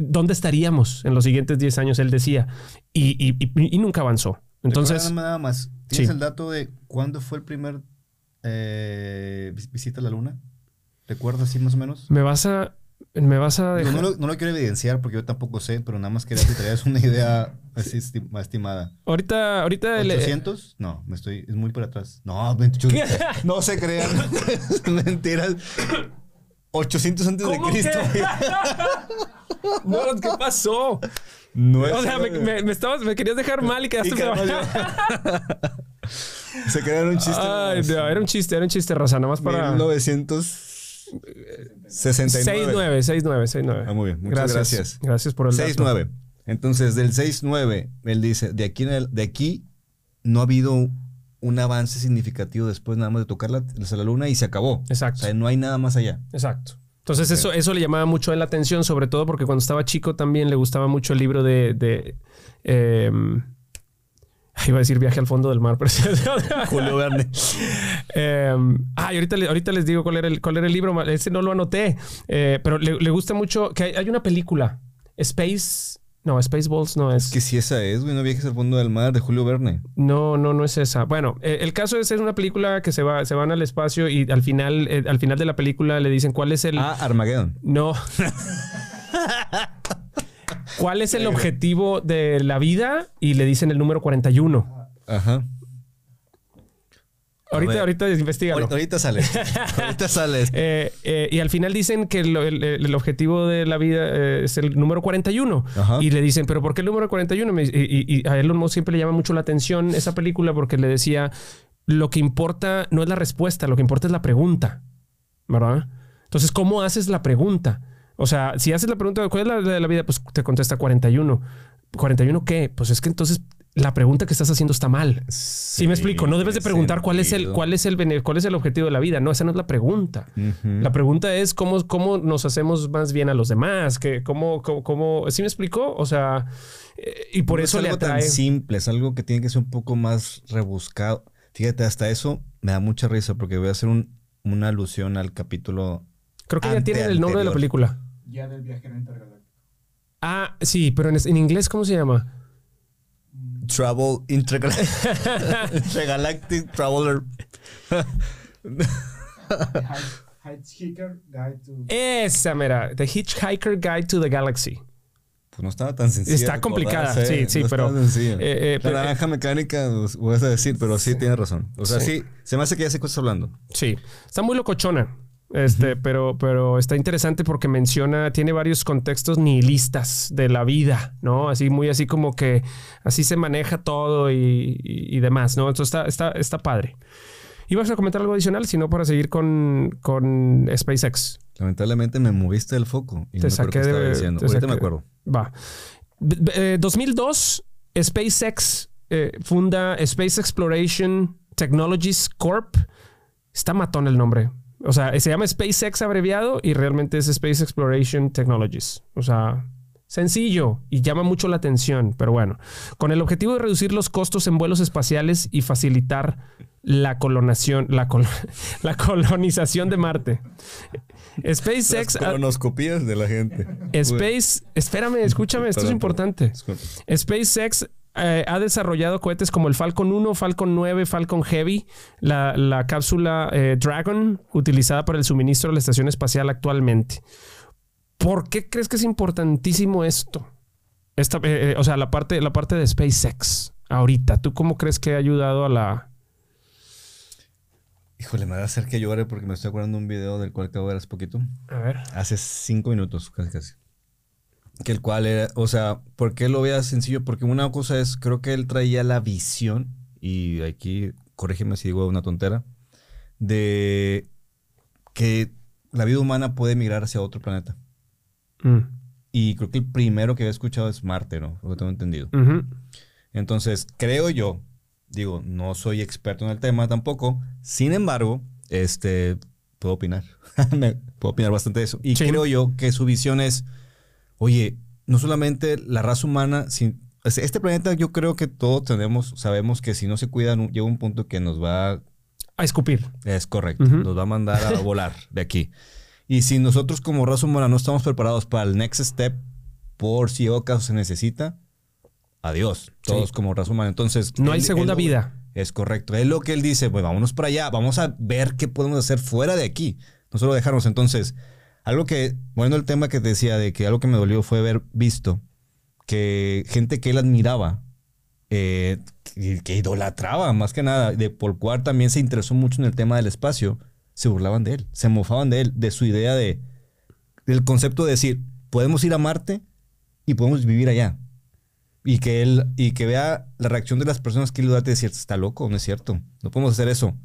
¿Dónde estaríamos en los siguientes 10 años? Él decía. Y, y- y- y nunca avanzó. Entonces, nada más. ¿Tienes Sí. el dato de cuándo fue el primer eh, vis- visita a la luna? ¿Recuerdas así más o menos? me vas a... Me vas a dejar... no, lo, no lo quiero evidenciar porque yo tampoco sé, pero nada más quería que traías una idea así esti- más estimada. Ahorita, ahorita... el- ¿800? No, me estoy, es muy para atrás. No, 28. no se crean. Mentiras. 800 antes de ¿Cómo Cristo. que? no, ¿qué pasó? No es- O sea, me, me- me estabas, me querías dejar mal y quedaste... Y. Se crearon un chiste. Ay, no, era un chiste, era un chiste, raza, nada más para... 1969. 6-9, 6-9, 6-9. Ah, muy bien, muchas gracias. Gracias por el dato. 6-9. Entonces, del 6-9, él dice, de aquí, en el- de aquí no ha habido un avance significativo después nada más de tocar la, la luna y se acabó. Exacto. O sea, no hay nada más allá. Exacto. Entonces eso, eso le llamaba mucho a él la atención, sobre todo porque cuando estaba chico también le gustaba mucho el libro de... de eh, iba a decir Viaje al fondo del mar, pero... Julio Verne. Eh, ah, y ahorita, le- ahorita les digo cuál era el, cuál era el libro. Ese no lo anoté. Eh, pero le, le gusta mucho que hay, hay una película. Space... No, Spaceballs no es. Que si esa es, güey, no viajes al fondo del mar de Julio Verne. No, no, no es esa. Bueno, eh, el caso es, es una película que se va, se van al espacio y al final, eh, al final de la película le dicen cuál es el... Ah, Armageddon. No. ¿Cuál es el objetivo de la vida? Y le dicen el número 41. Ajá. Ahorita, ahorita investigalo. Ahorita, ahorita sale. ahorita sale. Eh, eh, y al final dicen que el, el objetivo de la vida eh, es el número 41. Ajá. Y le dicen, ¿pero por qué el número 41? Me- Y, y- y a Elon Musk siempre le llama mucho la atención esa película porque le decía, lo que importa no es la respuesta, lo que importa es la pregunta. ¿Verdad? Entonces, ¿cómo haces la pregunta? O sea, si haces la pregunta, ¿cuál es la de la vida? Pues te contesta 41. ¿41 qué? Pues es que entonces la pregunta que estás haciendo está mal. Sí, me explico. No debes de preguntar cuál es el cuál es el cuál es el objetivo de la vida. No, esa no es la pregunta. La pregunta es cómo, cómo nos hacemos más bien a los demás, que cómo, cómo, cómo- ¿sí me explicó? O sea, eh, y por No eso es le algo atrae. tan simple, es algo que tiene que ser un poco más rebuscado. Fíjate, hasta eso me da mucha risa porque voy a hacer un- una alusión al capítulo. Creo que ya tienen el nombre de la película. Ya del viajero intergaláctico. Ah, sí, pero en, en inglés, ¿cómo se llama? Travel Intergal- Intergalactic Traveler. Hitchhiker Guide to... Esa, mira. The Hitchhiker Guide to the Galaxy. pues no estaba tan sencilla. Está complicada, sí, sí, no pero, eh, eh, la naranja mecánica, pues, vas a decir, pero sí, tienes razón. O sea, sí. se me hace que ya sé qué estás hablando. Sí, está muy locochona. Este, pero, pero está interesante porque menciona, tiene varios contextos nihilistas de la vida, ¿no? Así, muy así como que así se maneja todo y, y- y demás, ¿no? Entonces está, está, está padre. ¿Ibas a comentar algo adicional? Si no, para seguir con, con SpaceX. Lamentablemente me moviste el foco y Te no saqué de- diciendo. te Ahorita saqué- me acuerdo. Va. Eh, 2002, SpaceX eh, funda Space Exploration Technologies Corp. Está matón el nombre. O sea, se llama SpaceX abreviado y realmente es Space Exploration Technologies. O sea, sencillo y llama mucho la atención, pero bueno, con el objetivo de reducir los costos en vuelos espaciales y facilitar la colonación, la, col- la colonización de Marte. SpaceX, Las colonoscopías de la gente. Space, espérame, escúchame, esto es importante. SpaceX eh, ha desarrollado cohetes como el Falcon 1, Falcon 9, Falcon Heavy, la, la cápsula eh, Dragon, utilizada para el suministro de la estación espacial actualmente. ¿Por qué crees que es importantísimo esto? Esta, eh, eh, o sea, la parte, la parte de SpaceX ahorita. ¿Tú cómo crees que ha ayudado a la... Híjole, me va a hacer que llore porque me estoy acordando de un video del cual acabo de ver hace poquito. A ver. Hace cinco minutos, casi casi. Que el cual era, o sea, ¿por qué lo veas sencillo? Porque una cosa es, creo que él traía la visión, y aquí, corrígeme si digo una tontera, de que la vida humana puede migrar hacia otro planeta. Mm. Y creo que el primero que había escuchado es Marte, ¿no? Lo que tengo entendido. Ujú. Entonces, creo yo, digo, no soy experto en el tema tampoco. Sin embargo, este, puedo opinar. Puedo opinar bastante de eso. Y Sí. creo yo que su visión es, oye, no solamente la raza humana, sea, este planeta yo creo que todos tenemos, sabemos que si no se cuidan, llega un punto que nos va A escupir. es correcto. Nos va a mandar a volar de aquí. Y si nosotros como raza humana no estamos preparados para el next step, por si o caso se necesita, adiós. Todos Sí. como raza humana. Entonces... No hay segunda él- vida. Es correcto. Es lo que él dice, pues vámonos para allá. Vamos a ver qué podemos hacer fuera de aquí. No solo dejarnos. Entonces, algo que, bueno, el tema que te decía de que algo que me dolió fue haber visto que gente que él admiraba, eh, que, idolatraba más que nada, de por cual también se interesó mucho en el tema del espacio, se burlaban de él, se mofaban de él, de su idea de, del concepto de decir, podemos ir a Marte y podemos vivir allá. Y que él, y que vea la reacción de las personas que él dudate de decir, está loco, no es cierto, no podemos hacer eso.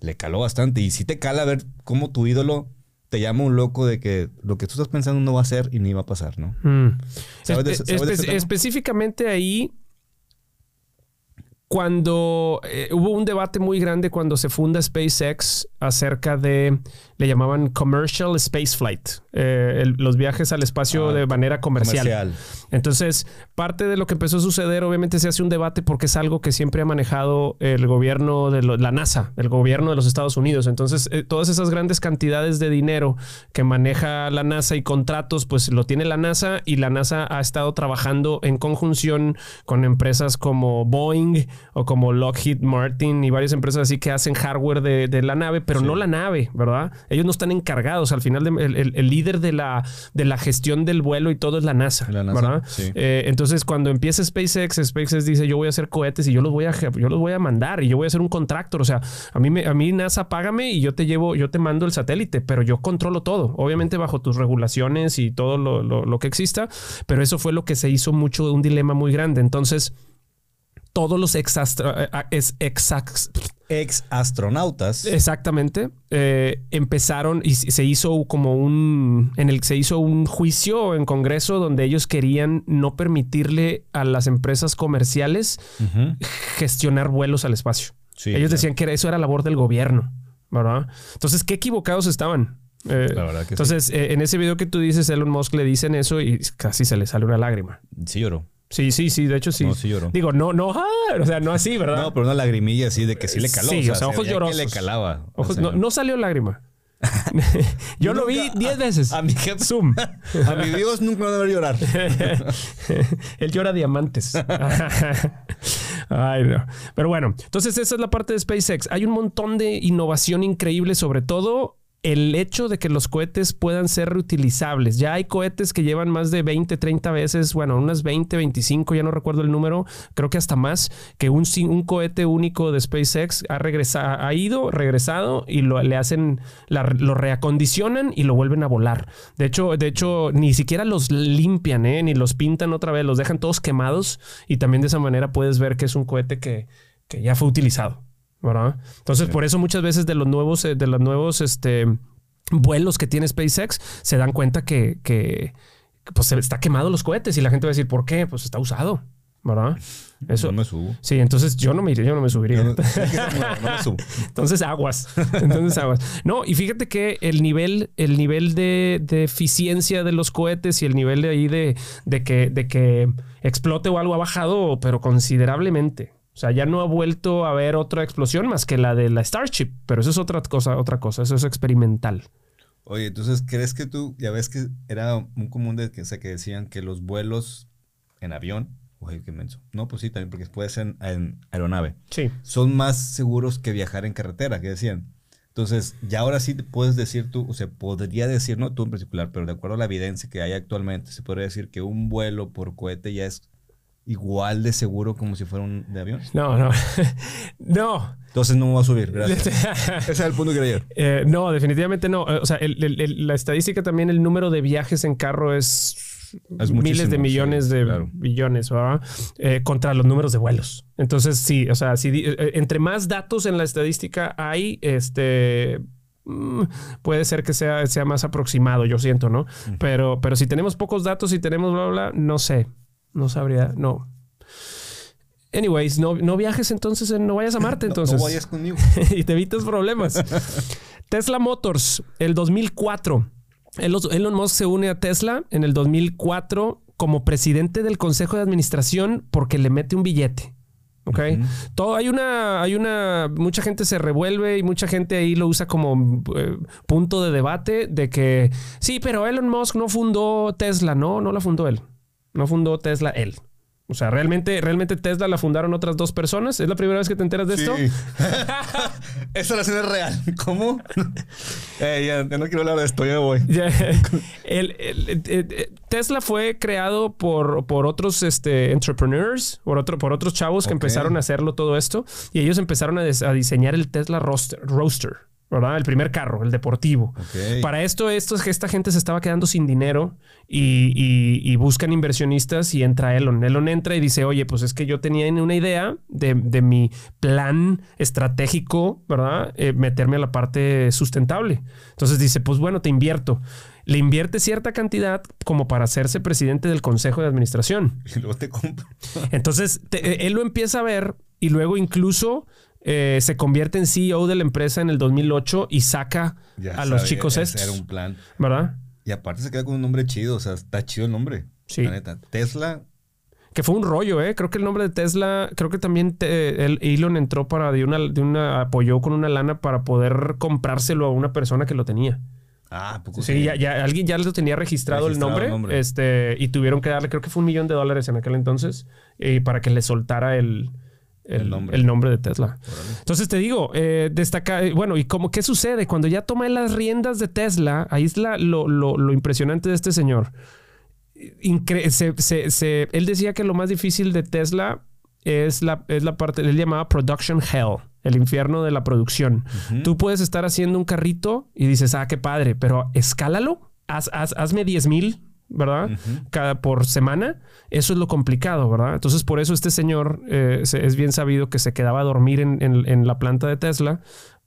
Le caló bastante. Y si te cala ver cómo tu ídolo te llama un loco de que lo que tú estás pensando no va a ser y ni va a pasar, ¿no? Mm. ¿Sabes de Espe- ese- sabes de ese espe- tema? específicamente ahí, cuando eh, hubo un debate muy grande cuando se funda SpaceX acerca de, le llamaban commercial space flight, eh, el- los viajes al espacio Ah, de manera comercial. Comercial. Entonces, parte de lo que empezó a suceder, obviamente se hace un debate porque es algo que siempre ha manejado el gobierno de lo- la NASA, el gobierno de los Estados Unidos. Entonces, eh, todas esas grandes cantidades de dinero que maneja la NASA y contratos, pues lo tiene la NASA y la NASA ha estado trabajando en conjunción con empresas como Boeing o como Lockheed Martin y varias empresas así que hacen hardware de, de la nave, pero Sí. no la nave, ¿verdad? Ellos no están encargados. Al final, de- el, el- el líder de la, de la gestión del vuelo y todo es la NASA, La NASA, ¿verdad? sí. Eh, entonces, cuando empieza SpaceX, SpaceX dice, yo voy a hacer cohetes y yo los voy a, yo los voy a mandar y yo voy a ser un contractor. O sea, a mí, me, a mí NASA págame y yo te llevo, yo te mando el satélite, pero yo controlo todo. Obviamente bajo tus regulaciones y todo lo, lo- lo que exista. Pero eso fue lo que se hizo mucho un dilema muy grande. Entonces, todos los exastra, eh, es, exact, Ex astronautas. Exactamente. Eh, empezaron y se hizo como un. En el se hizo un juicio en Congreso donde ellos querían no permitirle a las empresas comerciales gestionar vuelos al espacio. Sí, ellos claro. decían que eso era labor del gobierno, ¿verdad? Entonces, qué equivocados estaban. Eh, La verdad que sí. entonces, eh, en ese video que tú dices, Elon Musk le dicen eso y casi se le sale una lágrima. Sí lloró. Sí, sí, sí. De hecho, sí. No, sí lloró. Digo, no, no, ah, o sea, no así, ¿verdad? No, pero una lagrimilla así de que sí le caló. Sí, o sea, se ojos veía que llorosos. le calaba. Ojos- no, no salió lágrima. Yo lo vi Nunca- 10 veces. A mi jefe, Zoom. a mi Dios nunca me van a ver llorar. Él llora diamantes. Ay, no. Pero bueno, entonces esa es la parte de SpaceX. Hay un montón de innovación increíble, sobre todo el hecho de que los cohetes puedan ser reutilizables. Ya hay cohetes que llevan más de 20, 30 veces, bueno, unas 20, 25, ya no recuerdo el número, creo que hasta más, que un, cohete único de SpaceX ha, ha ido, regresado y lo, le hacen, lo reacondicionan y lo vuelven a volar. De hecho, de hecho, ni siquiera los limpian, ¿eh? ni los pintan otra vez, los dejan todos quemados y también de esa manera puedes ver que es un cohete que ya fue utilizado. ¿Verdad? Entonces, por eso muchas veces de los nuevos, eh, de los nuevos este, vuelos que tiene SpaceX, se dan cuenta que, que pues se está quemado los cohetes y la gente va a decir, ¿por qué? Pues está usado, ¿verdad? Eso. No me subo. Sí, entonces yo no me yo no me subiría. No, me subo. Entonces aguas. Entonces aguas. No, y fíjate que el nivel, el nivel de, de eficiencia de los cohetes y el nivel de ahí de, de, que, de que explote o algo ha bajado, pero considerablemente. O sea, ya no ha vuelto a haber otra explosión más que la de la Starship, pero eso es otra cosa, otra cosa, eso es experimental. Oye, entonces, ¿crees que tú, ya ves que era muy común de que, que decían que los vuelos en avión, oye, qué menso. No, pues sí, también porque puede ser en, aeronave. Sí. Son más seguros que viajar en carretera, que decían. Entonces, ya ahora sí puedes decir tú, o sea, podría decir, no tú en particular, pero de acuerdo a la evidencia que hay actualmente, se podría decir que un vuelo por cohete ya es igual de seguro como si fuera un de avión? No, no. no. Entonces no me voy a subir, gracias. Ese es el punto que quería eh, no, definitivamente no. O sea, la estadística también, el número de viajes en carro es, miles de millones de billones, ¿verdad? Eh, contra los números de vuelos. Entonces, sí, o sea, si, eh, entre más datos en la estadística hay, este mm, puede ser que sea, sea más aproximado, yo siento, ¿no? Pero, pero si tenemos pocos datos y tenemos bla, bla, no sé. No sabría, no. Anyways, no, no viajes entonces, no vayas a Marte entonces. no, vayas conmigo. y te evitas problemas. Tesla Motors, el 2004. Elon Musk se une a Tesla en el 2004 como presidente del consejo de administración porque le mete un billete. ¿ok? Todo, hay una, hay una, mucha gente se revuelve y mucha gente ahí lo usa como eh, punto de debate de que, sí, pero Elon Musk no fundó Tesla, no, no la fundó él. No fundó Tesla él. O sea, realmente, realmente Tesla la fundaron otras dos personas. ¿Es la primera vez que te enteras de esto? Esa relación es real. ¿Cómo? eh, ya, no quiero hablar de esto, ya voy. Tesla fue creado por, por otros este, entrepreneurs, por, otro, por otros chavos que empezaron a hacerlo todo esto. Y ellos empezaron a, a diseñar el Tesla Roadster. ¿Verdad? El primer carro, el deportivo. Para esto, esto es que esta gente se estaba quedando sin dinero y, buscan inversionistas y entra Elon. Elon entra y dice, oye, pues es que yo tenía una idea de, mi plan estratégico, ¿verdad? Eh, meterme a la parte sustentable. Entonces dice, pues bueno, te invierto. Le invierte cierta cantidad como para hacerse presidente del consejo de administración. Y luego te compro. Entonces, él lo empieza a ver y luego incluso eh, se convierte en CEO de la empresa en el 2008 y saca a los chicos estos. Era un plan. ¿Verdad? Y aparte se queda con un nombre chido, o sea, está chido el nombre. Sí. La neta. Tesla. Que fue un rollo, ¿eh? Creo que el nombre de Tesla, creo que también el Elon entró para de una, de una, apoyó con una lana para poder comprárselo a una persona que lo tenía. Ah, poco sí, ya, alguien ya lo tenía registrado, el, nombre, este, y tuvieron que darle, creo que fue un millón de dólares en aquel entonces, eh, para que le soltara el, el, nombre. de Tesla. Entonces te digo, eh, destaca, eh, bueno, ¿y cómo qué sucede? Cuando ya toma las riendas de Tesla, ahí es lo, impresionante de este señor. él decía que lo más difícil de Tesla es la, es la parte, él llamaba production hell, el infierno de la producción. Tú puedes estar haciendo un carrito y dices, ah, qué padre, pero escálalo, haz, hazme 10 mil ¿verdad? Cada por semana. Eso es lo complicado, ¿verdad? Entonces, por eso este señor eh, es bien sabido que se quedaba a dormir en, la planta de Tesla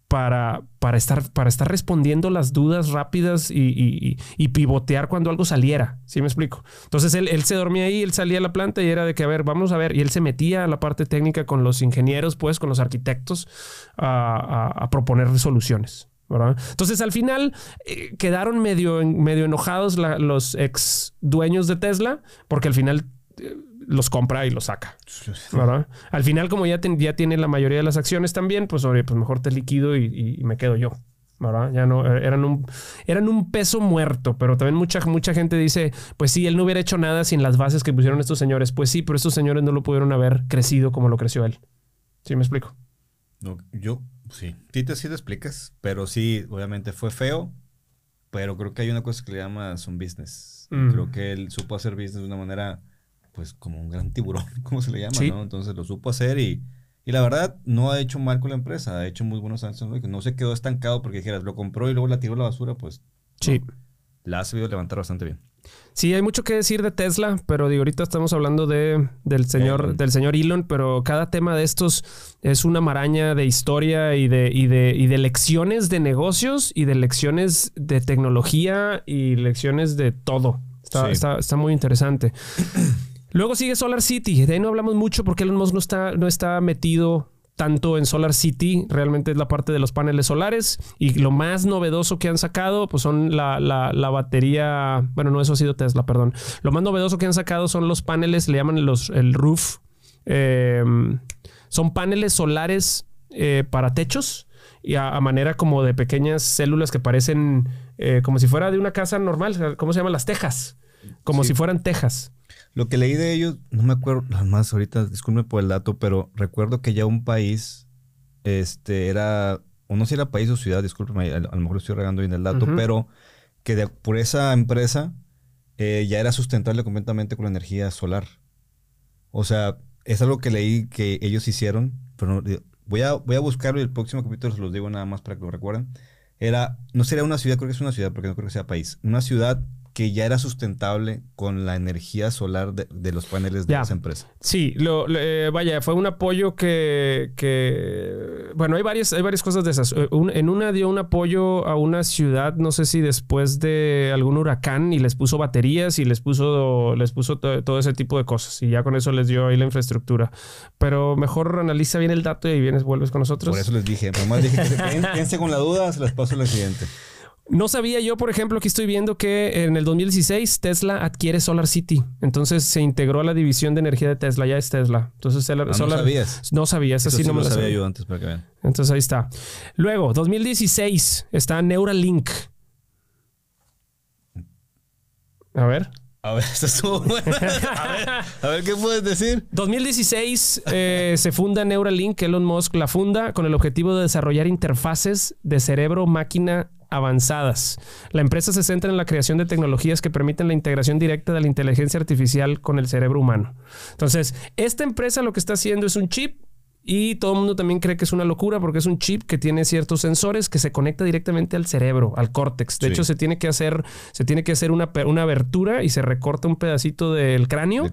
para, para, estar, para estar respondiendo las dudas rápidas y, pivotear cuando algo saliera. ¿Sí me explico? Entonces, él, se dormía ahí, él salía a la planta y era de que, a ver, vamos a ver. Y él se metía a la parte técnica con los ingenieros, pues, con los arquitectos, a proponer soluciones. Entonces al final eh, quedaron medio, medio enojados los ex dueños de Tesla porque al final eh, los compra y los saca. Al final como ya, ya tiene la mayoría de las acciones también, pues, pues mejor te liquido y, me quedo yo. Ya no, eh, eran un, eran un peso muerto, pero también mucha, mucha gente dice, pues sí, él no hubiera hecho nada sin las bases que pusieron estos señores. Pues sí, pero estos señores no lo pudieron haber crecido como lo creció él. ¿Sí me explico? No, yo Sí, sí te, sí te explicas, pero sí, obviamente fue feo, pero creo que hay una cosa que le llama un business. Mm. Creo que él supo hacer business de una manera, pues como un gran tiburón, como se le llama, Sí. ¿no? Entonces lo supo hacer y, y la verdad no ha hecho mal con la empresa, ha hecho muy buenos años. ¿no? No se quedó estancado porque dijeras, lo compró y luego la tiró a la basura, pues Sí. la ha sabido levantar bastante bien. Sí, hay mucho que decir de Tesla, pero digo, ahorita estamos hablando de, del, señor, Elon. del señor Elon, pero cada tema de estos es una maraña de historia y de, y, de, y de lecciones de negocios y de lecciones de tecnología y lecciones de todo. Está, Sí. está, está muy interesante. Luego sigue Solar City. De ahí no hablamos mucho porque Elon Musk no está, no está metido tanto en Solar City. Realmente es la parte de los paneles solares. Y lo más novedoso que han sacado, pues son la, la- la batería. Bueno, no, eso ha sido Tesla, perdón. Lo más novedoso que han sacado son los paneles, le llaman los, el roof. Eh, son paneles solares eh, para techos y a, manera como de pequeñas células que parecen eh, como si fuera de una casa normal. ¿Cómo se llaman? Las tejas. Como Sí. si fueran tejas. Lo que leí de ellos, no me acuerdo, más ahorita, disculpe por el dato, pero recuerdo que ya un país, este, era, o no sé si era país o ciudad, discúlpeme, a, lo mejor estoy regando bien el dato, pero que de- por esa empresa eh, ya era sustentable completamente con la energía solar. O sea, es algo que leí que ellos hicieron, pero no- voy a, voy a buscarlo y el próximo capítulo se los digo nada más para que lo recuerden. Era, no sería una ciudad, creo que es una ciudad, porque no creo que sea país, una ciudad que ya era sustentable con la energía solar de, de los paneles de Ya. esa empresa. Sí, lo, lo- eh, vaya, fue un apoyo que, que- bueno, hay varias, hay varias cosas de esas. Eh, un- en una dio un apoyo a una ciudad, no sé si después de algún huracán y les puso baterías y les puso, les puso to- todo ese tipo de cosas y ya con eso les dio ahí la infraestructura. Pero mejor analiza bien el dato y vienes, vuelves con nosotros. Por eso les dije, nomás dije que se quédense con la duda, se las paso al siguiente. No sabía yo, por ejemplo, que estoy viendo que en el 2016 Tesla adquiere Solar City. Entonces se integró a la división de energía de Tesla. Ya es Tesla. Entonces Solar, Ah, no Solar- sabías. No sabía, esa Eso sí no me lo sabía sabía. yo antes para que vean. Entonces ahí está. Luego, 2016 está Neuralink. A ver. A ver, esta estuvo buena. A ver, a ver, ¿qué puedes decir? 2016 eh, se funda Neuralink, Elon Musk la funda con el objetivo de desarrollar interfaces de cerebro-máquina avanzadas. La empresa se centra en la creación de tecnologías que permiten la integración directa de la inteligencia artificial con el cerebro humano. Entonces, esta empresa lo que está haciendo es un chip y todo el mundo también cree que es una locura porque es un chip que tiene ciertos sensores que se conecta directamente al cerebro, al córtex. De Sí. hecho, se tiene que hacer, se tiene que hacer una, una abertura y se recorta un pedacito del cráneo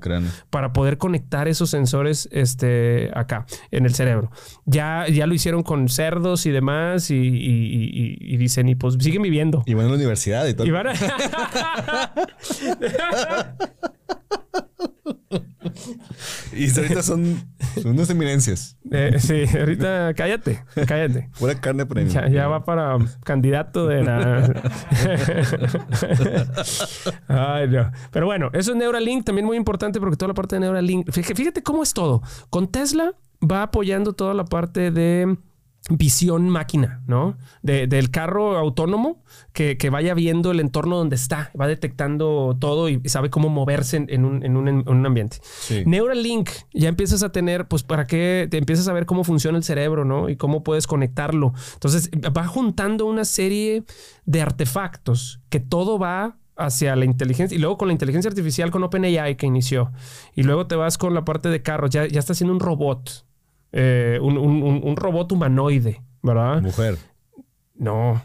para poder conectar esos sensores este, acá, en el cerebro. Ya, ya lo hicieron con cerdos y demás y- y- y- y dicen, y pues siguen viviendo. Y van a la universidad y todo. Y van a- Y ahorita son, son unas eminencias. Eh, sí, ahorita cállate, cállate. Pura carne premium. Ya, ya va para candidato de la. Ay, no. Pero bueno, eso es Neuralink, también muy importante porque toda la parte de Neuralink. Fíjate, fíjate cómo es todo. Con Tesla va apoyando toda la parte de visión máquina, ¿no? De- del carro autónomo que, que vaya viendo el entorno donde está, va detectando todo y sabe cómo moverse en, en un, en un- en un ambiente. Sí. Neuralink ya empiezas a tener, pues para que te empiezas a ver cómo funciona el cerebro, ¿no? Y cómo puedes conectarlo. Entonces va juntando una serie de artefactos que todo va hacia la inteligencia y luego con la inteligencia artificial con OpenAI que inició y luego te vas con la parte de carros, ya, ya está haciendo un robot, eh, un, un- un- un robot humanoide, ¿verdad? Mujer. No,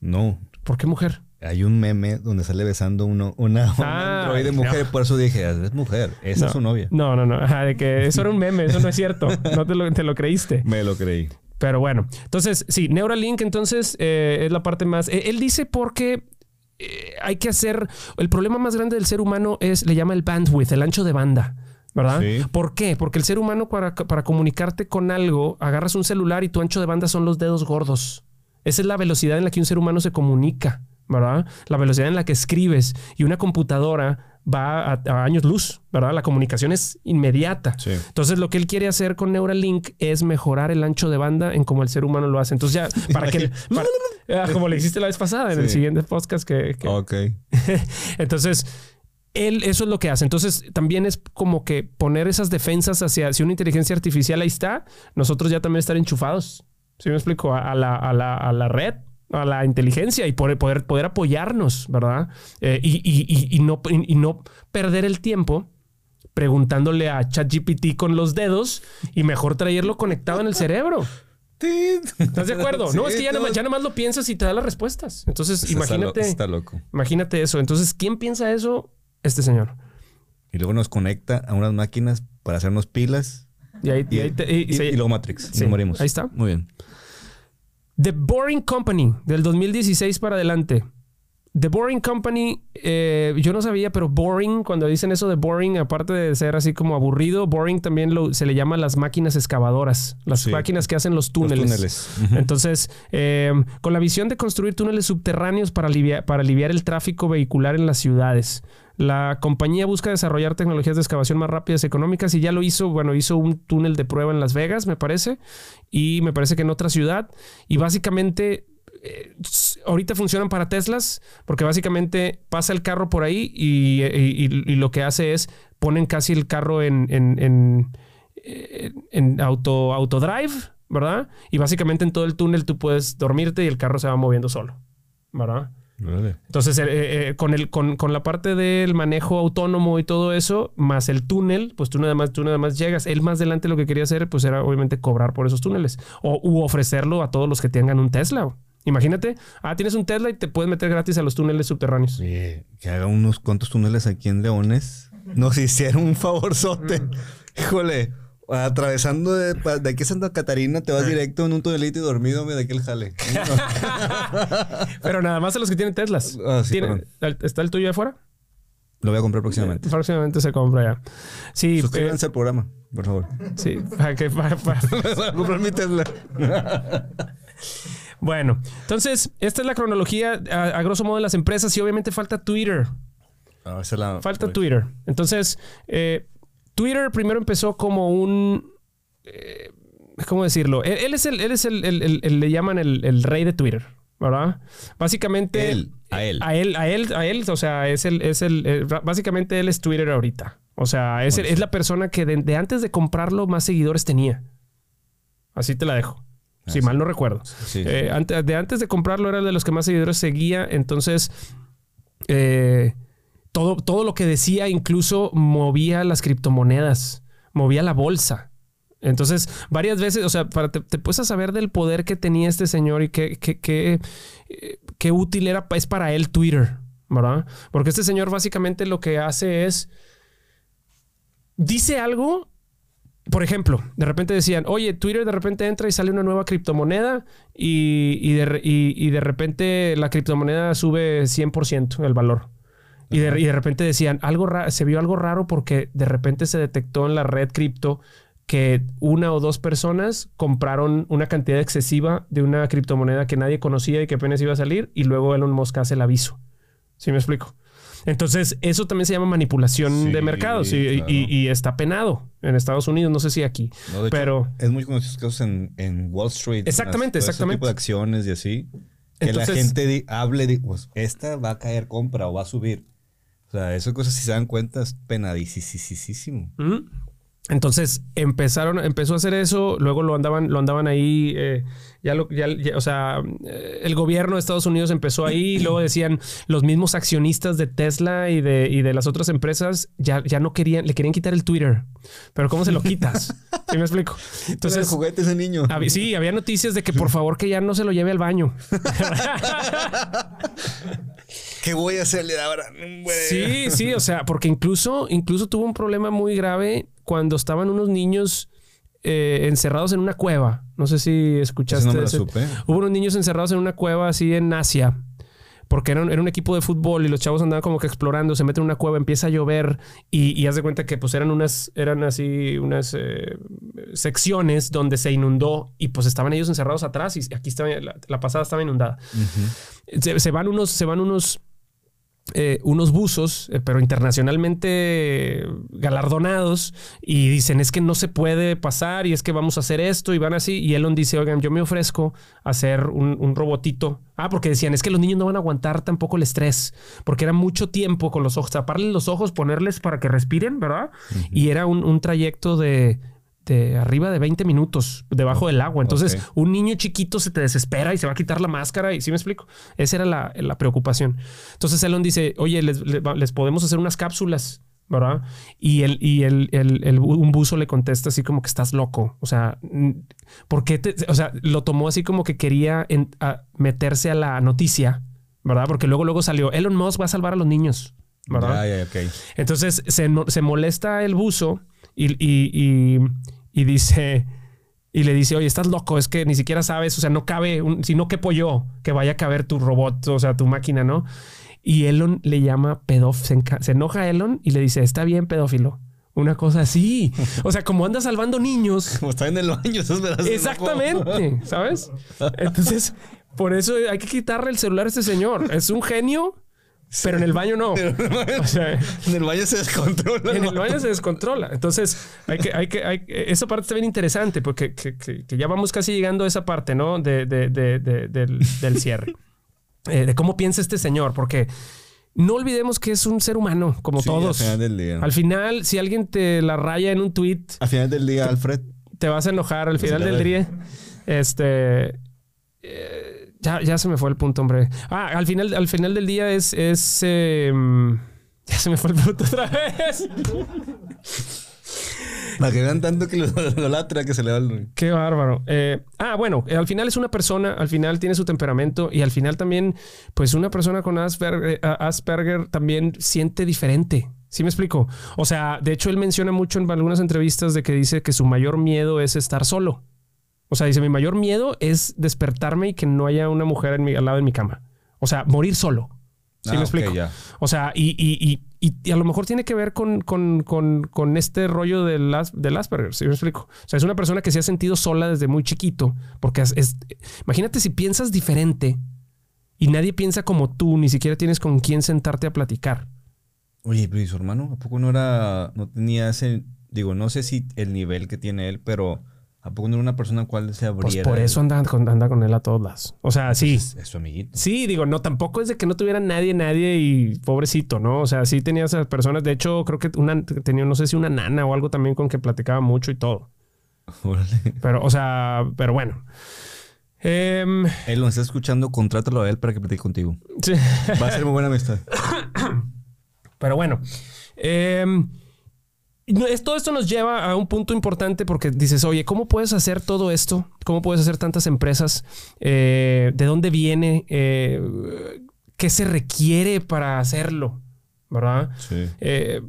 No. ¿por qué mujer? Hay un meme donde sale besando uno, una, Ah, androide mujer. Por eso dije, "Ah, es mujer. Esa es su novia. No, no, no, ajá, de que eso era un meme, eso no es cierto, no te lo, te lo creíste. Me lo creí. Pero bueno, entonces, sí, Neuralink entonces eh, es la parte más... eh, él dice porque eh, hay que hacer... El problema más grande del ser humano es, le llama el bandwidth, el ancho de banda. ¿Verdad? Sí. ¿Por qué? Porque el ser humano para, para comunicarte con algo, agarras un celular y tu ancho de banda son los dedos gordos. Esa es la velocidad en la que un ser humano se comunica, ¿verdad? La velocidad en la que escribes y una computadora va a, a años luz, ¿verdad? La comunicación es inmediata. Sí. Entonces, lo que él quiere hacer con Neuralink es mejorar el ancho de banda en como el ser humano lo hace. Entonces, ya, para que... para- Ah, como le hiciste la vez pasada en el siguiente podcast que... que- Ok. Entonces, él eso es lo que hace. Entonces, también es como que poner esas defensas hacia si una inteligencia artificial ahí está, nosotros ya también estar enchufados. ¿Sí me explico? A, la, a, la, a la red a la inteligencia y poder, poder, poder apoyarnos, ¿verdad? Eh, y, y, y, no, y no perder el tiempo preguntándole a ChatGPT con los dedos y mejor traerlo conectado en el cerebro. ¿Estás de acuerdo? no, es que ya, nada, ya más lo piensas y te da las respuestas. Entonces, imagínate. Está, loco. Imagínate eso. Entonces, ¿quién piensa eso? Este señor. Y luego nos conecta a unas máquinas para hacernos pilas. Y, ahí, y, luego Matrix. Sí, morimos. Ahí está. Muy bien. The Boring Company del 2016 para adelante. The Boring Company, eh, yo no sabía, pero boring, cuando dicen eso de boring, aparte de ser así como aburrido, boring también se le llama las máquinas excavadoras, las máquinas que hacen los túneles. Entonces, eh, con la visión de construir túneles subterráneos para aliviar, para aliviar el tráfico vehicular en las ciudades. La compañía busca desarrollar tecnologías de excavación más rápidas y económicas y ya lo hizo, bueno, hizo un túnel de prueba en Las Vegas, me parece, y me parece que en otra ciudad. Y básicamente eh, ahorita funcionan para Teslas porque básicamente pasa el carro por ahí y, lo que hace es ponen casi el carro en, en, en, auto, autodrive, ¿verdad? Y básicamente en todo el túnel tú puedes dormirte y el carro se va moviendo solo, ¿verdad? Entonces, eh, eh, con, el, con, la parte del manejo autónomo y todo eso, más el túnel, pues tú nada más, tú nada más llegas. Él más adelante lo que quería hacer, pues era obviamente cobrar por esos túneles. O u ofrecerlo a todos los que tengan un Tesla. Imagínate, ah, tienes un Tesla y te puedes meter gratis a los túneles subterráneos. que haga unos cuantos túneles aquí en Leones. Nos hicieron un favorzote. Mm. Híjole, atravesando de, aquí a Santa Catarina, te vas directo en un tunelito y dormido de aquel jale. Pero nada más a los que tienen Teslas. Ah, ¿Está el tuyo afuera? Lo voy a comprar próximamente. Próximamente se compra ya. Sí. Suscríbanse al programa, por favor. Sí, para que para, comprar mi Tesla. Bueno, entonces, esta es la cronología a, grosso modo de las empresas y obviamente falta Twitter. Ah, la... Falta Twitter. Entonces, eh, Twitter primero empezó como un... Eh, ¿Cómo decirlo? Él, es el, él es el, le llaman el, rey de Twitter, ¿verdad? Básicamente... Él, a él. A él, a él, a él, o sea, es el, es el, eh, básicamente él es Twitter ahorita. O sea, es, es la persona que de antes de comprarlo más seguidores tenía. Así te la dejo si mal no recuerdo. Eh, antes, de antes de comprarlo era de los que más seguidores seguía, entonces eh, todo, todo lo que decía incluso movía las criptomonedas, movía la bolsa. Entonces, varias veces, o sea, para te, puedes saber del poder que tenía este señor y qué, qué, qué, útil era, es para él Twitter, ¿verdad? Porque este señor básicamente lo que hace es, dice algo por ejemplo, de repente decían, oye, Twitter de repente entra y sale una nueva criptomoneda y, de, repente la criptomoneda sube 100% el valor. Y de, repente decían, algo se vio algo raro porque de repente se detectó en la red cripto que una o dos personas compraron una cantidad excesiva de una criptomoneda que nadie conocía y que apenas iba a salir y luego Elon Musk hace el aviso. ¿Sí me explico? Entonces, eso también se llama manipulación de mercados y, está penado en Estados Unidos, no sé si aquí. pero es muy conocido casos en, en, Wall Street. Exactamente, exactamente. tipo de acciones y así. Que la gente hable de, pues, esta va a caer compra o va a subir. O sea, esas cosas, si se dan cuenta, es penadísimo. Entonces empezaron, empezó a hacer eso, luego lo andaban, lo andaban ahí, eh, ya lo, ya, o sea, eh, el gobierno de Estados Unidos empezó ahí, luego decían los mismos accionistas de Tesla y de, y de las otras empresas ya, ya no querían, le querían quitar el Twitter. Pero ¿cómo se lo quitas? ¿Sí me explico? Entonces, el juguete ese niño. sí, había noticias de que por favor que ya no se lo lleve al baño. ¿Qué voy a hacerle ahora? Sí, sí, o sea, porque incluso, incluso tuvo un problema muy grave cuando estaban unos niños eh, encerrados en una cueva. No sé si escuchaste. Hubo unos niños encerrados en una cueva así en Asia. Porque era un, equipo de fútbol y los chavos andaban como que explorando, se meten en una cueva, empieza a llover y, y haz de cuenta que pues eran unas, eran así unas eh, secciones donde se inundó y pues estaban ellos encerrados atrás y aquí estaba, la, pasada estaba inundada. se, van unos, se van unos eh, unos buzos, eh, pero internacionalmente galardonados, y dicen es que no se puede pasar y es que vamos a hacer esto y van así. Y Elon dice, oigan, yo me ofrezco a hacer un, robotito. Ah, porque decían, es que los niños no van a aguantar tampoco el estrés, porque era mucho tiempo con los ojos, taparles los ojos, ponerles para que respiren, ¿verdad? Y era un, trayecto de de arriba de 20 minutos debajo del agua. Entonces, un niño chiquito se te desespera y se va a quitar la máscara. Y sí me explico. Esa era la, la preocupación. Entonces, Elon dice: Oye, les, les- podemos hacer unas cápsulas. ¿Verdad? Y, el, y el, el- un buzo le contesta así como que estás loco. O sea, ¿por qué te, o sea, lo tomó así como que quería en- a meterse a la noticia, ¿verdad? Porque luego, luego salió Elon Musk va a salvar a los niños, ¿verdad? Entonces se, se molesta el buzo y, y- y- y dice y le dice, oye, estás loco, es que ni siquiera sabes, o sea, no cabe, un, si no quepo yo, que vaya a caber tu robot, o sea, tu máquina, ¿no? Y Elon le llama pedófilo, se, enoja Elon y le dice, está bien pedófilo. Una cosa así. O sea, como anda salvando niños. Como está en el baño, estás verás. Exactamente, ¿sabes? Entonces, por eso hay que quitarle el celular a este señor. Es un genio, pero en el baño no. O sea, En el baño se descontrola. en el baño se descontrola. Entonces, hay que, hay que, hay, esa parte está bien interesante porque que, que- que ya vamos casi llegando a esa parte, ¿no? De, de- de- de- del, del cierre. Eh, de cómo piensa este señor, porque no olvidemos que es un ser humano, como Sí, todos. Al final del día. Al final, si alguien te la raya en un tweet, Al final del día, Alfred. te vas a enojar al final del día. Este. eh, ya, ya se me fue el punto, hombre. Ah, al final, al final del día es. es em, ya se me fue el punto otra vez. Para que vean tanto que lo idolatra que se le va el. Qué bárbaro. Eh, ah, bueno, eh, al final es una persona, al final tiene su temperamento y al final también, pues una persona con Asperger, eh, Asperger también siente diferente. ¿Sí me explico? O sea, de hecho él menciona mucho en algunas entrevistas de que dice que su mayor miedo es estar solo. O sea, dice, mi mayor miedo es despertarme y que no haya una mujer en mi- al lado de mi cama. O sea, morir solo. ¿Sí Ah, me explico? O sea, y, y- y- y- a lo mejor tiene que ver con, con- con- con este rollo del, del Asperger, ¿sí me explico? O sea, es una persona que se ha sentido sola desde muy chiquito, porque es, es- imagínate si piensas diferente y nadie piensa como tú, ni siquiera tienes con quién sentarte a platicar. Oye, pero ¿y su hermano? ¿A poco no era. No tenía ese. Digo, no sé si el nivel que tiene él, pero ¿a poco no era una persona cual se Pues abriera? por eso anda con, anda con él a todos lados. O sea, sí. Es, es su amiguito. Sí, digo, no, tampoco es de que no tuviera nadie, nadie y pobrecito, ¿no? O sea, sí tenía esas personas. De hecho, creo que una, tenía, no sé si una nana o algo también con que platicaba mucho y todo. Órale. Pero, o sea, pero bueno. Em, Él lo está escuchando, contrátalo a él para que platique contigo. sí, Va a ser muy buena amistad. pero bueno. Em, todo esto nos lleva a un punto importante porque dices, oye, ¿cómo puedes hacer todo esto? ¿Cómo puedes hacer tantas empresas? Eh, ¿De dónde viene? Eh, ¿Qué se requiere para hacerlo? ¿Verdad? Sí. Eh,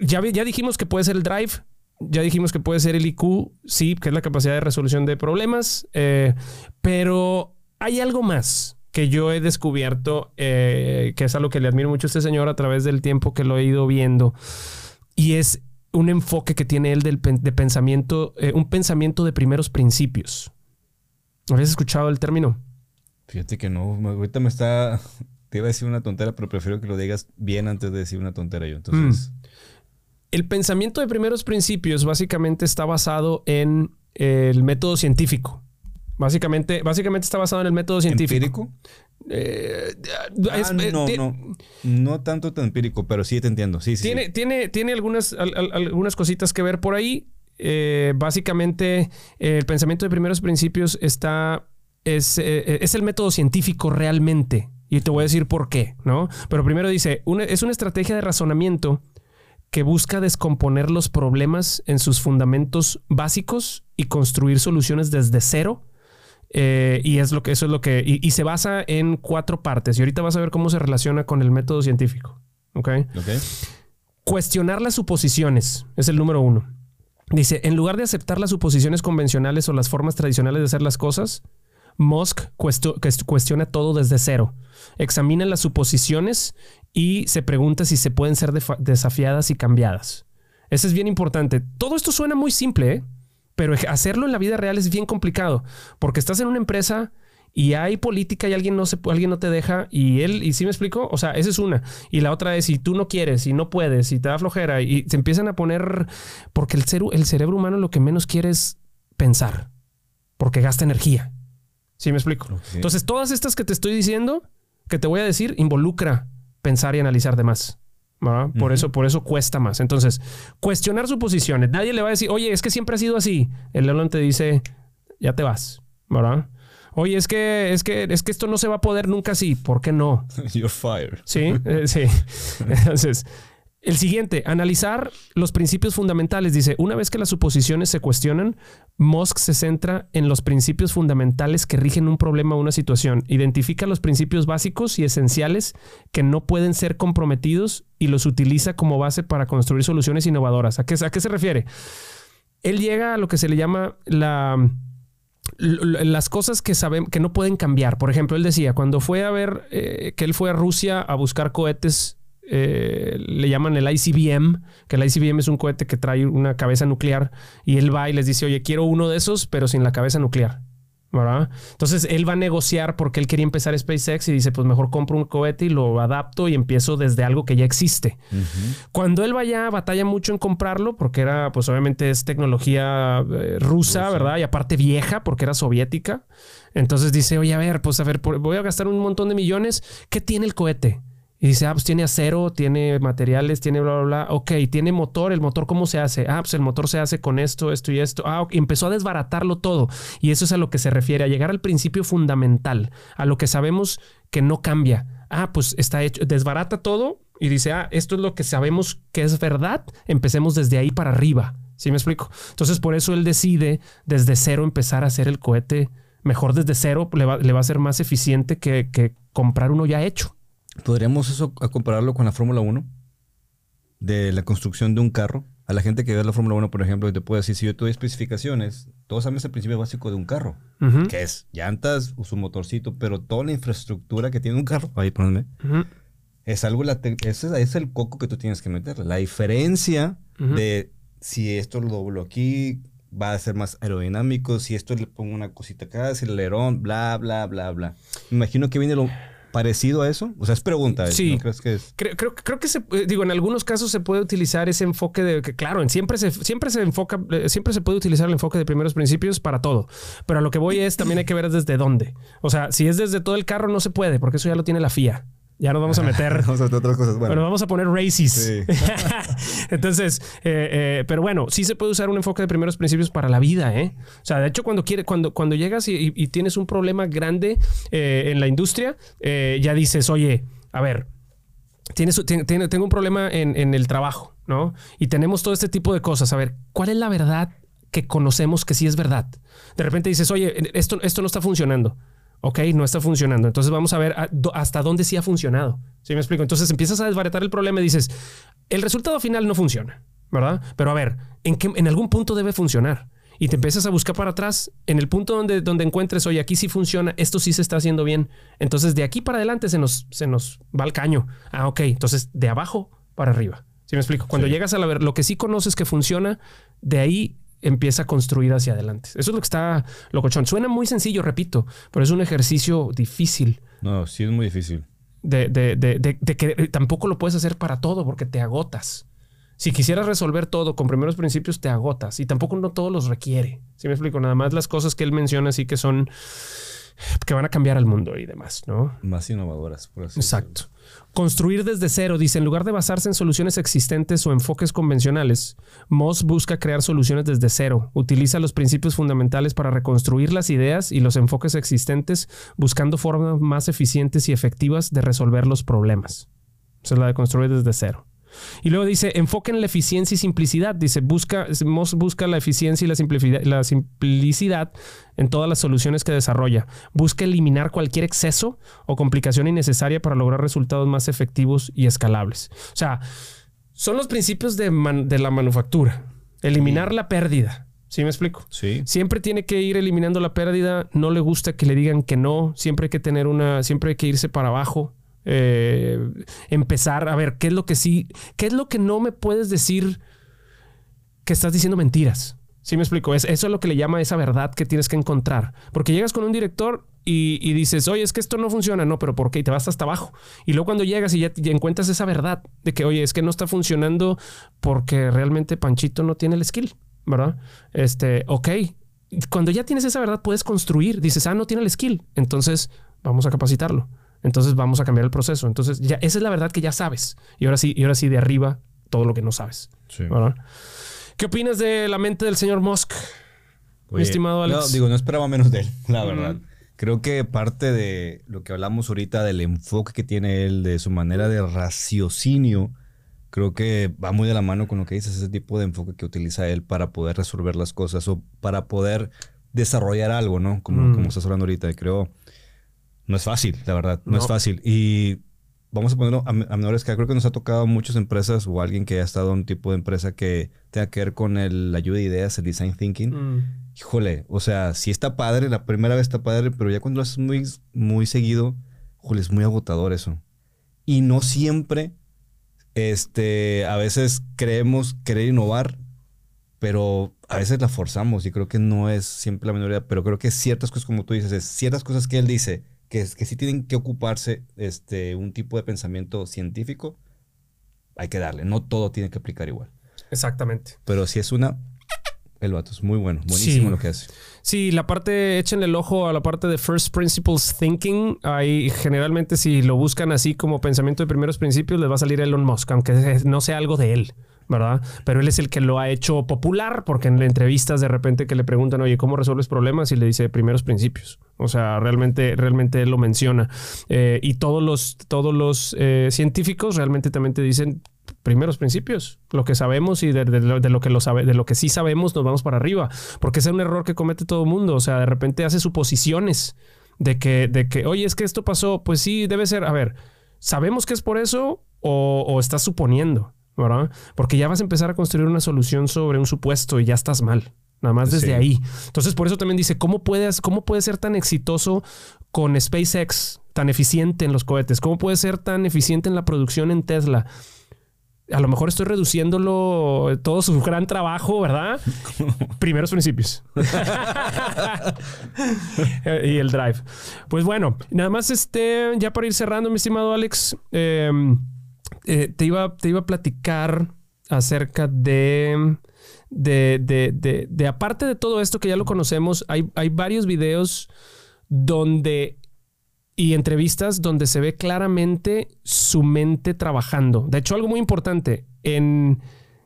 ya, ya dijimos que puede ser el drive, ya dijimos que puede ser el IQ, sí, que es la capacidad de resolución de problemas, pero hay algo más que yo he descubierto, que es algo que le admiro mucho a este señor a través del tiempo que lo he ido viendo, y es un enfoque que tiene él del de pensamiento, eh, un pensamiento de primeros principios. ¿Habías escuchado el término? Fíjate que no, me- ahorita me está. Te iba a decir una tontera, pero prefiero que lo digas bien antes de decir una tontera yo. Entonces, El pensamiento de primeros principios básicamente está basado en el método científico. Básicamente, básicamente está basado en el método científico. ¿empírico? Eh, Ah, es- eh, no, no. No tanto tan empírico, pero sí te entiendo. Sí, sí. Tiene, sí. tiene, tiene algunas, al- al- algunas cositas que ver por ahí. Eh, básicamente, el pensamiento de primeros principios está. Es, es el método científico realmente. Y te voy a decir por qué, ¿no? Pero primero dice: una- es una estrategia de razonamiento que busca descomponer los problemas en sus fundamentos básicos y construir soluciones desde cero. Eh, y es lo que eso es lo que y, y se basa en cuatro partes. Y ahorita vas a ver cómo se relaciona con el método científico. ¿Ok? Ok. Cuestionar las suposiciones es el número uno. Dice, en lugar de aceptar las suposiciones convencionales o las formas tradicionales de hacer las cosas, Musk cuestiona todo desde cero. Examina las suposiciones y se pregunta si se pueden ser desafiadas y cambiadas. Eso es bien importante. Todo esto suena muy simple, ¿eh? Pero hacerlo en la vida real es bien complicado porque estás en una empresa y hay política y alguien no se alguien no te deja y él y sí me explico, o sea, esa es una y la otra es si tú no quieres y no puedes y te da flojera y se empiezan a poner porque el ceru- el cerebro humano lo que menos quiere es pensar porque gasta energía. ¿Sí me explico? Entonces, todas estas que te estoy diciendo, que te voy a decir, involucra pensar y analizar de más. ¿Verdad? Por, eso, por eso cuesta más. Entonces, cuestionar suposiciones. Nadie le va a decir, oye, es que siempre ha sido así. El Elon te dice, ya te vas, ¿verdad? Oye, es que, es que, es que esto no se va a poder nunca así. ¿Por qué no? You're fired. Sí, eh, sí. Entonces, el siguiente, analizar los principios fundamentales. Dice, una vez que las suposiciones se cuestionan, Musk se centra en los principios fundamentales que rigen un problema o una situación. Identifica los principios básicos y esenciales que no pueden ser comprometidos y los utiliza como base para construir soluciones innovadoras. ¿A qué, se refiere? Él llega a lo que se le llama la las cosas que que no pueden cambiar. Por ejemplo, él decía, cuando fue a ver eh, que él fue a Rusia a buscar cohetes eh, le llaman el ICBM, que el ICBM es un cohete que trae una cabeza nuclear y él va y les dice, oye, quiero uno de esos, pero sin la cabeza nuclear. ¿verdad? Entonces él va a negociar porque él quería empezar SpaceX y dice, pues mejor compro un cohete y lo adapto y empiezo desde algo que ya existe. Cuando él vaya, batalla mucho en comprarlo porque era, pues obviamente es tecnología eh, rusa, ¿verdad? Y aparte vieja porque era soviética. Entonces dice, oye, a ver, pues a ver, voy a gastar un montón de millones. ¿Qué tiene el cohete? Y dice, ah, pues tiene acero, tiene materiales, tiene bla, bla, bla. Ok, tiene motor. ¿El motor cómo se hace? Ah, pues el motor se hace con esto, esto y esto. Ah, empezó a desbaratarlo todo. Y eso es a lo que se refiere, a llegar al principio fundamental, a lo que sabemos que no cambia. Ah, pues está hecho, desbarata todo y dice, ah, esto es lo que sabemos que es verdad. Empecemos desde ahí para arriba. ¿Sí me explico? Entonces, por eso él decide desde cero empezar a hacer el cohete. Mejor desde cero le va, le va a ser más eficiente que, que comprar uno ya hecho. ¿Podríamos eso a compararlo con la Fórmula 1? De la construcción de un carro. A la gente que ve la Fórmula 1, por ejemplo, te puedo decir, si yo tuve especificaciones, todos sabemos el principio básico de un carro, que es llantas, su motorcito, pero toda la infraestructura que tiene un carro, ahí ponme, es algo, ese es el coco que tú tienes que meterle. La diferencia de si esto lo doblo aquí, va a ser más aerodinámico, si esto le pongo una cosita acá, si el alerón, bla, bla, bla, bla. Me imagino que viene lo parecido a eso? O sea, es pregunta. ¿eh? Sí. crees que es? Creo, creo, que se, eh, digo, en algunos casos se puede utilizar ese enfoque de que, claro, siempre se, siempre se enfoca, eh, siempre se puede utilizar el enfoque de primeros principios para todo. Pero a lo que voy es también hay que ver desde dónde. O sea, si es desde todo el carro, no se puede, porque eso ya lo tiene la FIA. Ya nos vamos a meter. vamos a meter otras cosas. Bueno. vamos a poner races. Entonces, eh, eh, pero bueno, sí se puede usar un enfoque de primeros principios para la vida, ¿eh? O sea, de hecho, cuando quiere, cuando, cuando llegas y, tienes un problema grande eh, en la industria, ya dices, oye, a ver, tienes, tengo un problema en, en el trabajo, ¿no? Y tenemos todo este tipo de cosas. A ver, ¿cuál es la verdad que conocemos que sí es verdad? De repente dices, oye, esto, esto no está funcionando ok, no está funcionando. Entonces vamos a ver hasta dónde sí ha funcionado. ¿Sí me explico? Entonces empiezas a desbaratar el problema y dices, el resultado final no funciona, ¿verdad? Pero a ver, ¿en, qué, en algún punto debe funcionar? Y te empiezas a buscar para atrás en el punto donde, donde encuentres, oye, aquí sí funciona, esto sí se está haciendo bien. Entonces de aquí para adelante se nos, se nos va el caño. Ah, ok, entonces de abajo para arriba. ¿Sí me explico? Cuando llegas a la, ver lo que sí conoces que funciona, de ahí empieza a construir hacia adelante. Eso es lo que está locochón. Suena muy sencillo, repito, pero es un ejercicio difícil. No, sí es muy difícil. De, de, de, de, que tampoco lo puedes hacer para todo porque te agotas. Si quisieras resolver todo con primeros principios, te agotas y tampoco no todos los requiere. Si me explico, nada más las cosas que él menciona, así que son que van a cambiar al mundo y demás, ¿no? Más innovadoras, por así Exacto. Construir desde cero, dice, en lugar de basarse en soluciones existentes o enfoques convencionales, Moss busca crear soluciones desde cero. Utiliza los principios fundamentales para reconstruir las ideas y los enfoques existentes, buscando formas más eficientes y efectivas de resolver los problemas. Esa es la de construir desde cero. Y luego dice, enfoque en la eficiencia y simplicidad. Dice, busca, Moss busca la eficiencia y la simplicidad, la simplicidad en todas las soluciones que desarrolla. Busca eliminar cualquier exceso o complicación innecesaria para lograr resultados más efectivos y escalables. O sea, son los principios de, de la manufactura. Eliminar la pérdida. ¿Sí me explico? Sí. Siempre tiene que ir eliminando la pérdida. No le gusta que le digan que no. Siempre hay que tener una, siempre hay que irse para abajo. Eh, empezar a ver qué es lo que sí, qué es lo que no me puedes decir que estás diciendo mentiras. ¿Sí me explico? Es, eso es lo que le llama esa verdad que tienes que encontrar. Porque llegas con un director y, dices, oye, es que esto no funciona, no, pero ¿por qué? Y te vas hasta abajo. Y luego cuando llegas y ya, encuentras esa verdad de que, oye, es que no está funcionando porque realmente Panchito no tiene el skill, ¿verdad? Este, ok. Cuando ya tienes esa verdad, puedes construir. Dices, ah, no tiene el skill. Entonces, vamos a capacitarlo. Entonces vamos a cambiar el proceso. Entonces, ya, esa es la verdad que ya sabes. Y ahora sí, y ahora sí de arriba, todo lo que no sabes. Sí. ¿Qué opinas de la mente del señor Musk? mi estimado Alex. No, digo, no esperaba menos de él, la verdad. Creo que parte de lo que hablamos ahorita del enfoque que tiene él, de su manera de raciocinio, creo que va muy de la mano con lo que dices, ese tipo de enfoque que utiliza él para poder resolver las cosas o para poder desarrollar algo, ¿no? Como, Mm. como estás hablando ahorita. Y creo, no es fácil, la verdad, no, No. es fácil. Y vamos a ponerlo a, a menor escala. Creo que nos ha tocado a muchas empresas o alguien que ha estado en un tipo de empresa que tenga que ver con el, la ayuda de ideas, el design thinking. Mm. Híjole, o sea, sí está padre, la primera vez está padre, pero ya cuando lo haces muy, muy seguido, híjole, es muy agotador eso. Y no siempre, este, a veces creemos querer innovar, pero a veces la forzamos y creo que no es siempre la minoría, pero creo que ciertas cosas, como tú dices, es ciertas cosas que él dice, que, que sí tienen que ocuparse este, un tipo de pensamiento científico, hay que darle, no todo tiene que aplicar igual. Exactamente. Pero si es una, el vato es muy bueno, buenísimo Sí. lo que hace. Sí, la parte, échenle el ojo a la parte de First Principles Thinking. Ahí generalmente si lo buscan así como pensamiento de primeros principios, les va a salir Elon Musk, aunque no sea algo de él, ¿verdad? Pero él es el que lo ha hecho popular porque en entrevistas de repente que le preguntan, oye, ¿cómo resuelves problemas? Y le dice primeros principios. O sea, realmente, realmente él lo menciona. Eh, y todos los, todos los eh, científicos realmente también te dicen primeros principios, lo que sabemos y de, lo, que lo sabe, de lo que sí sabemos nos vamos para arriba, porque es un error que comete todo el mundo, o sea, de repente hace suposiciones de que, de que, oye, es que esto pasó, pues sí, debe ser, a ver, ¿sabemos que es por eso o, o estás suponiendo? ¿Verdad? Porque ya vas a empezar a construir una solución sobre un supuesto y ya estás mal. Nada más desde Sí. ahí. Entonces, por eso también dice, ¿cómo puedes, cómo puede ser tan exitoso con SpaceX, tan eficiente en los cohetes? ¿Cómo puede ser tan eficiente en la producción en Tesla? A lo mejor estoy reduciéndolo todo su gran trabajo, ¿verdad? Primeros principios. Y el drive. Pues bueno, nada más este, ya para ir cerrando, mi estimado Alex, eh, eh, te, iba, te iba a platicar acerca de, de, de, de, de aparte de todo esto que ya lo conocemos, hay, hay varios videos donde y entrevistas donde se ve claramente su mente trabajando. De hecho, algo muy importante, en,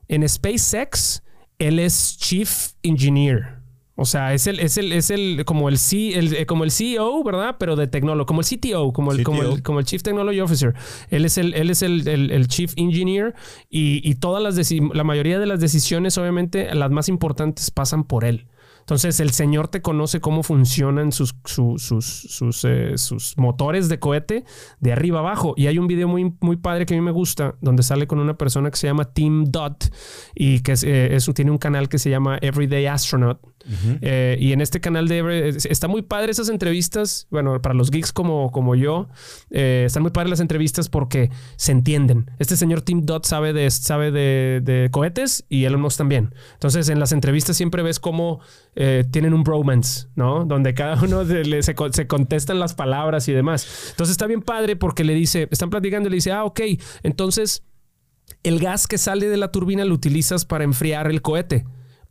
en SpaceX, él es Chief Engineer. O sea, es el, es el, es el, como el, C, el, eh, como el CEO, ¿verdad? Pero de tecnólogo, como el CTO, como el, como el, CTO. como el Chief Technology Officer. Él es el, él es el, el- el Chief Engineer y, y todas las, la mayoría de las decisiones, obviamente, las más importantes pasan por él. Entonces, el señor te conoce cómo funcionan sus, su- sus, sus, eh, sus motores de cohete de arriba abajo. Y hay un video muy, muy padre que a mí me gusta, donde sale con una persona que se llama Tim Dot y que es, eh, es- tiene un canal que se llama Everyday Astronaut. Eh, y en este canal de Every- está muy padre esas entrevistas. Bueno, para los geeks como, como yo, eh, están muy padres las entrevistas porque se entienden. Este señor Tim Dot sabe de, sabe de, cohetes y Elon Musk también. Entonces, en las entrevistas siempre ves cómo eh, tienen un bromance, ¿no? Donde cada uno se, se contestan las palabras y demás. Entonces, está bien padre porque le dice, están platicando y le dice, ah, ok, entonces el gas que sale de la turbina lo utilizas para enfriar el cohete,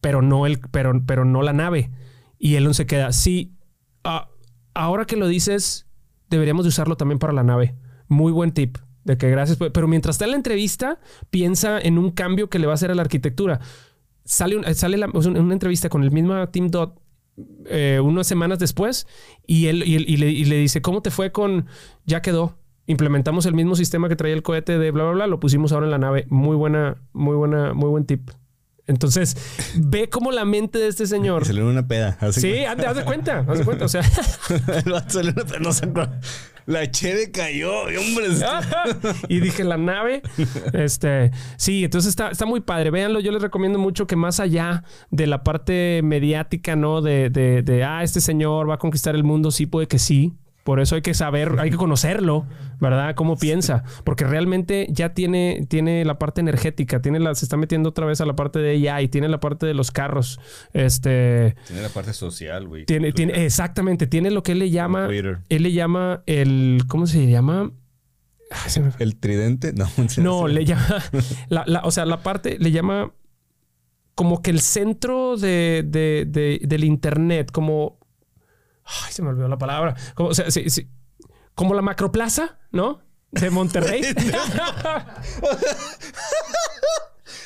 pero no, el, pero, pero no la nave. Y Elon se queda, sí, ah, ahora que lo dices, deberíamos de usarlo también para la nave. Muy buen tip. De que gracias. Pero mientras está en la entrevista, piensa en un cambio que le va a hacer a la arquitectura. Sale, un- sale una entrevista con el mismo Tim Dot eh, unas semanas después y él, y, él- y le, y le dice, ¿cómo te fue con... Ya quedó. Implementamos el mismo sistema que traía el cohete de bla, bla, bla. Lo pusimos ahora en la nave. Muy buena, muy buena, muy buen tip. Entonces, ve cómo la mente de este señor... Se le dio una peda. Sí, haz de- haz de cuenta, haz de cuenta. O sea. La cheve cayó, y hombre. y dije la nave. Este, sí, entonces está, está muy padre. Véanlo, yo les recomiendo mucho que más allá de la parte mediática, ¿no? De, de, de, ah, este señor va a conquistar el mundo, sí, puede que sí. Por eso hay que saber, hay que conocerlo, ¿verdad? Cómo piensa. Porque realmente ya tiene, tiene la parte energética, tiene la, se está metiendo otra vez a la parte de AI, tiene la parte de los carros. Este, Tiene la parte social, güey. tiene, tiene, exactamente, tiene lo que él le llama, Twitter. él le llama el, ¿cómo se llama? Ay, se me fue. ¿El tridente? No, No, le llama. la- la- o sea, la parte le llama como que el centro de, de- de- del internet, como. Ay, se me olvidó la palabra. Como, o sea, sí, sí. como la macroplaza, ¿no? De Monterrey.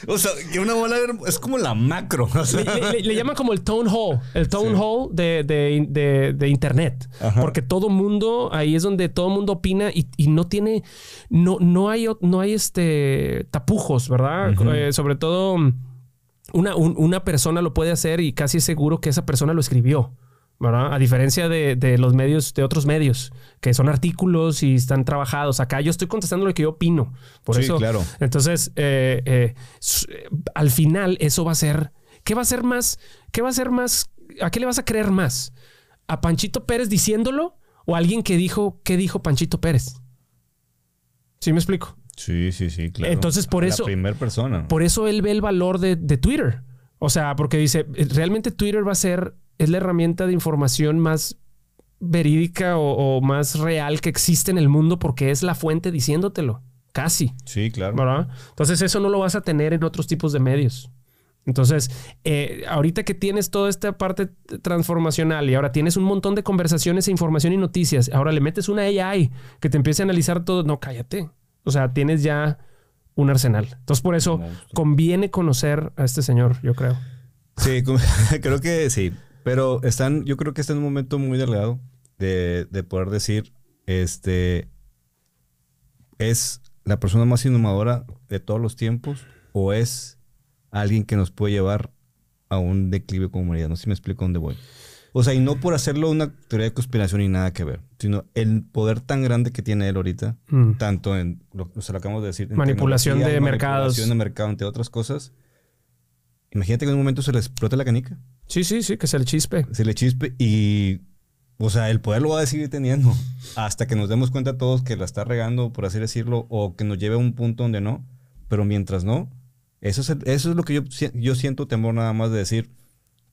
O sea, que una bola es como la macro. o sea. le, le- le llaman como el town hall, el town hall de, de- de- de internet. Ajá. Porque todo mundo, ahí es donde todo mundo opina y, y no tiene, no, no hay, no hay este tapujos, ¿verdad? Eh, sobre todo mm, una, un- una persona lo puede hacer y casi es seguro que esa persona lo escribió. ¿Verdad? A diferencia de, de los medios, de otros medios, que son artículos y están trabajados. Acá yo estoy contestando lo que yo opino. Por Sí, eso, claro. entonces, eh, eh, eh, al final, eso va a ser. ¿Qué va a ser más? ¿Qué va a ser más? ¿A qué le vas a creer más? ¿A Panchito Pérez diciéndolo o a alguien que dijo qué dijo Panchito Pérez? ¿Sí me explico? Sí, sí, sí, claro. Entonces, por eso- La primera persona. Por eso él ve el valor de, de Twitter. O sea, porque dice, realmente Twitter va a ser, es la herramienta de información más verídica o, o más real que existe en el mundo porque es la fuente diciéndotelo. Casi. Sí, claro. ¿verdad? Entonces eso no lo vas a tener en otros tipos de medios. Entonces, eh, ahorita que tienes toda esta parte transformacional y ahora tienes un montón de conversaciones e información y noticias, ahora le metes una AI que te empiece a analizar todo, no, cállate. O sea, tienes ya un arsenal. Entonces, por eso conviene conocer a este señor, yo creo. Sí, creo que sí. Pero están, yo creo que está en un momento muy delgado de, de poder decir, este, es la persona más innovadora de todos los tiempos o es alguien que nos puede llevar a un declive como humanidad. No sé si me explico dónde voy. O sea, y no por hacerlo una teoría de conspiración y nada que ver, sino el poder tan grande que tiene él ahorita, Mm. tanto en, lo, lo acabamos de decir, en Manipulación de mercados. manipulación de mercado, entre otras cosas. Imagínate que en un momento se le explota la canica, Sí, sí, sí, que se le chispe. se le chispe y, o sea, el poder lo va a seguir teniendo hasta que nos demos cuenta todos que la está regando, por así decirlo, o que nos lleve a un punto donde no. Pero mientras no, eso es, el- eso es lo que yo, yo siento temor nada más de decir,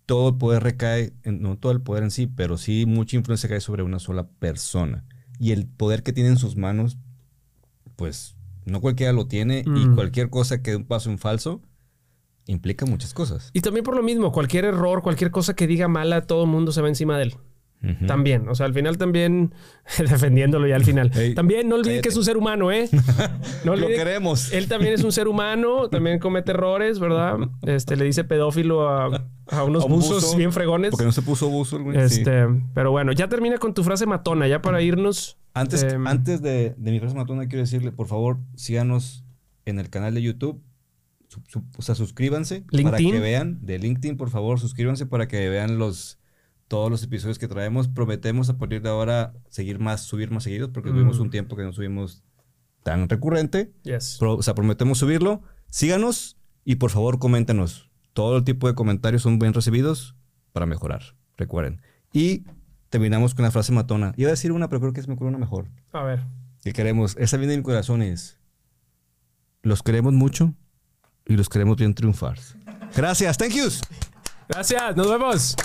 todo el poder recae, en- no todo el poder en sí, pero sí mucha influencia cae sobre una sola persona. Y el poder que tiene en sus manos, pues no cualquiera lo tiene y Mm. cualquier cosa que dé un paso en falso implica muchas cosas. Y también por lo mismo, cualquier error, cualquier cosa que diga mala, todo el mundo se va encima de él. También, o sea, al final también, defendiéndolo ya al final. También no olvide cállate. que es un ser humano, ¿eh? No Lo queremos. Él también es un ser humano, también comete errores, ¿verdad? Este, le dice pedófilo a, a unos A un buzos buzo, bien fregones. Porque no se puso buzo el güey. Sí. Este, pero bueno, ya termina con tu frase matona, ya para irnos. Antes, Em, antes de, de mi frase matona, quiero decirle, por favor, síganos en el canal de YouTube. Su- o sea, suscríbanse para LinkedIn. que vean. De LinkedIn, por favor, suscríbanse para que vean los todos los episodios que traemos. Prometemos a partir de ahora seguir más, subir más seguidos, porque tuvimos Mm. un tiempo que no subimos tan recurrente. Yes. Pro- o sea, prometemos subirlo. Síganos y por favor, coméntenos. Todo el tipo de comentarios son bien recibidos para mejorar. Recuerden. Y terminamos con la frase matona. Iba a decir una, pero creo que se me ocurre una mejor A ver. que queremos, esa viene de mi corazón es, los queremos mucho y los queremos bien triunfar. Gracias, thank yous. Gracias, nos vemos.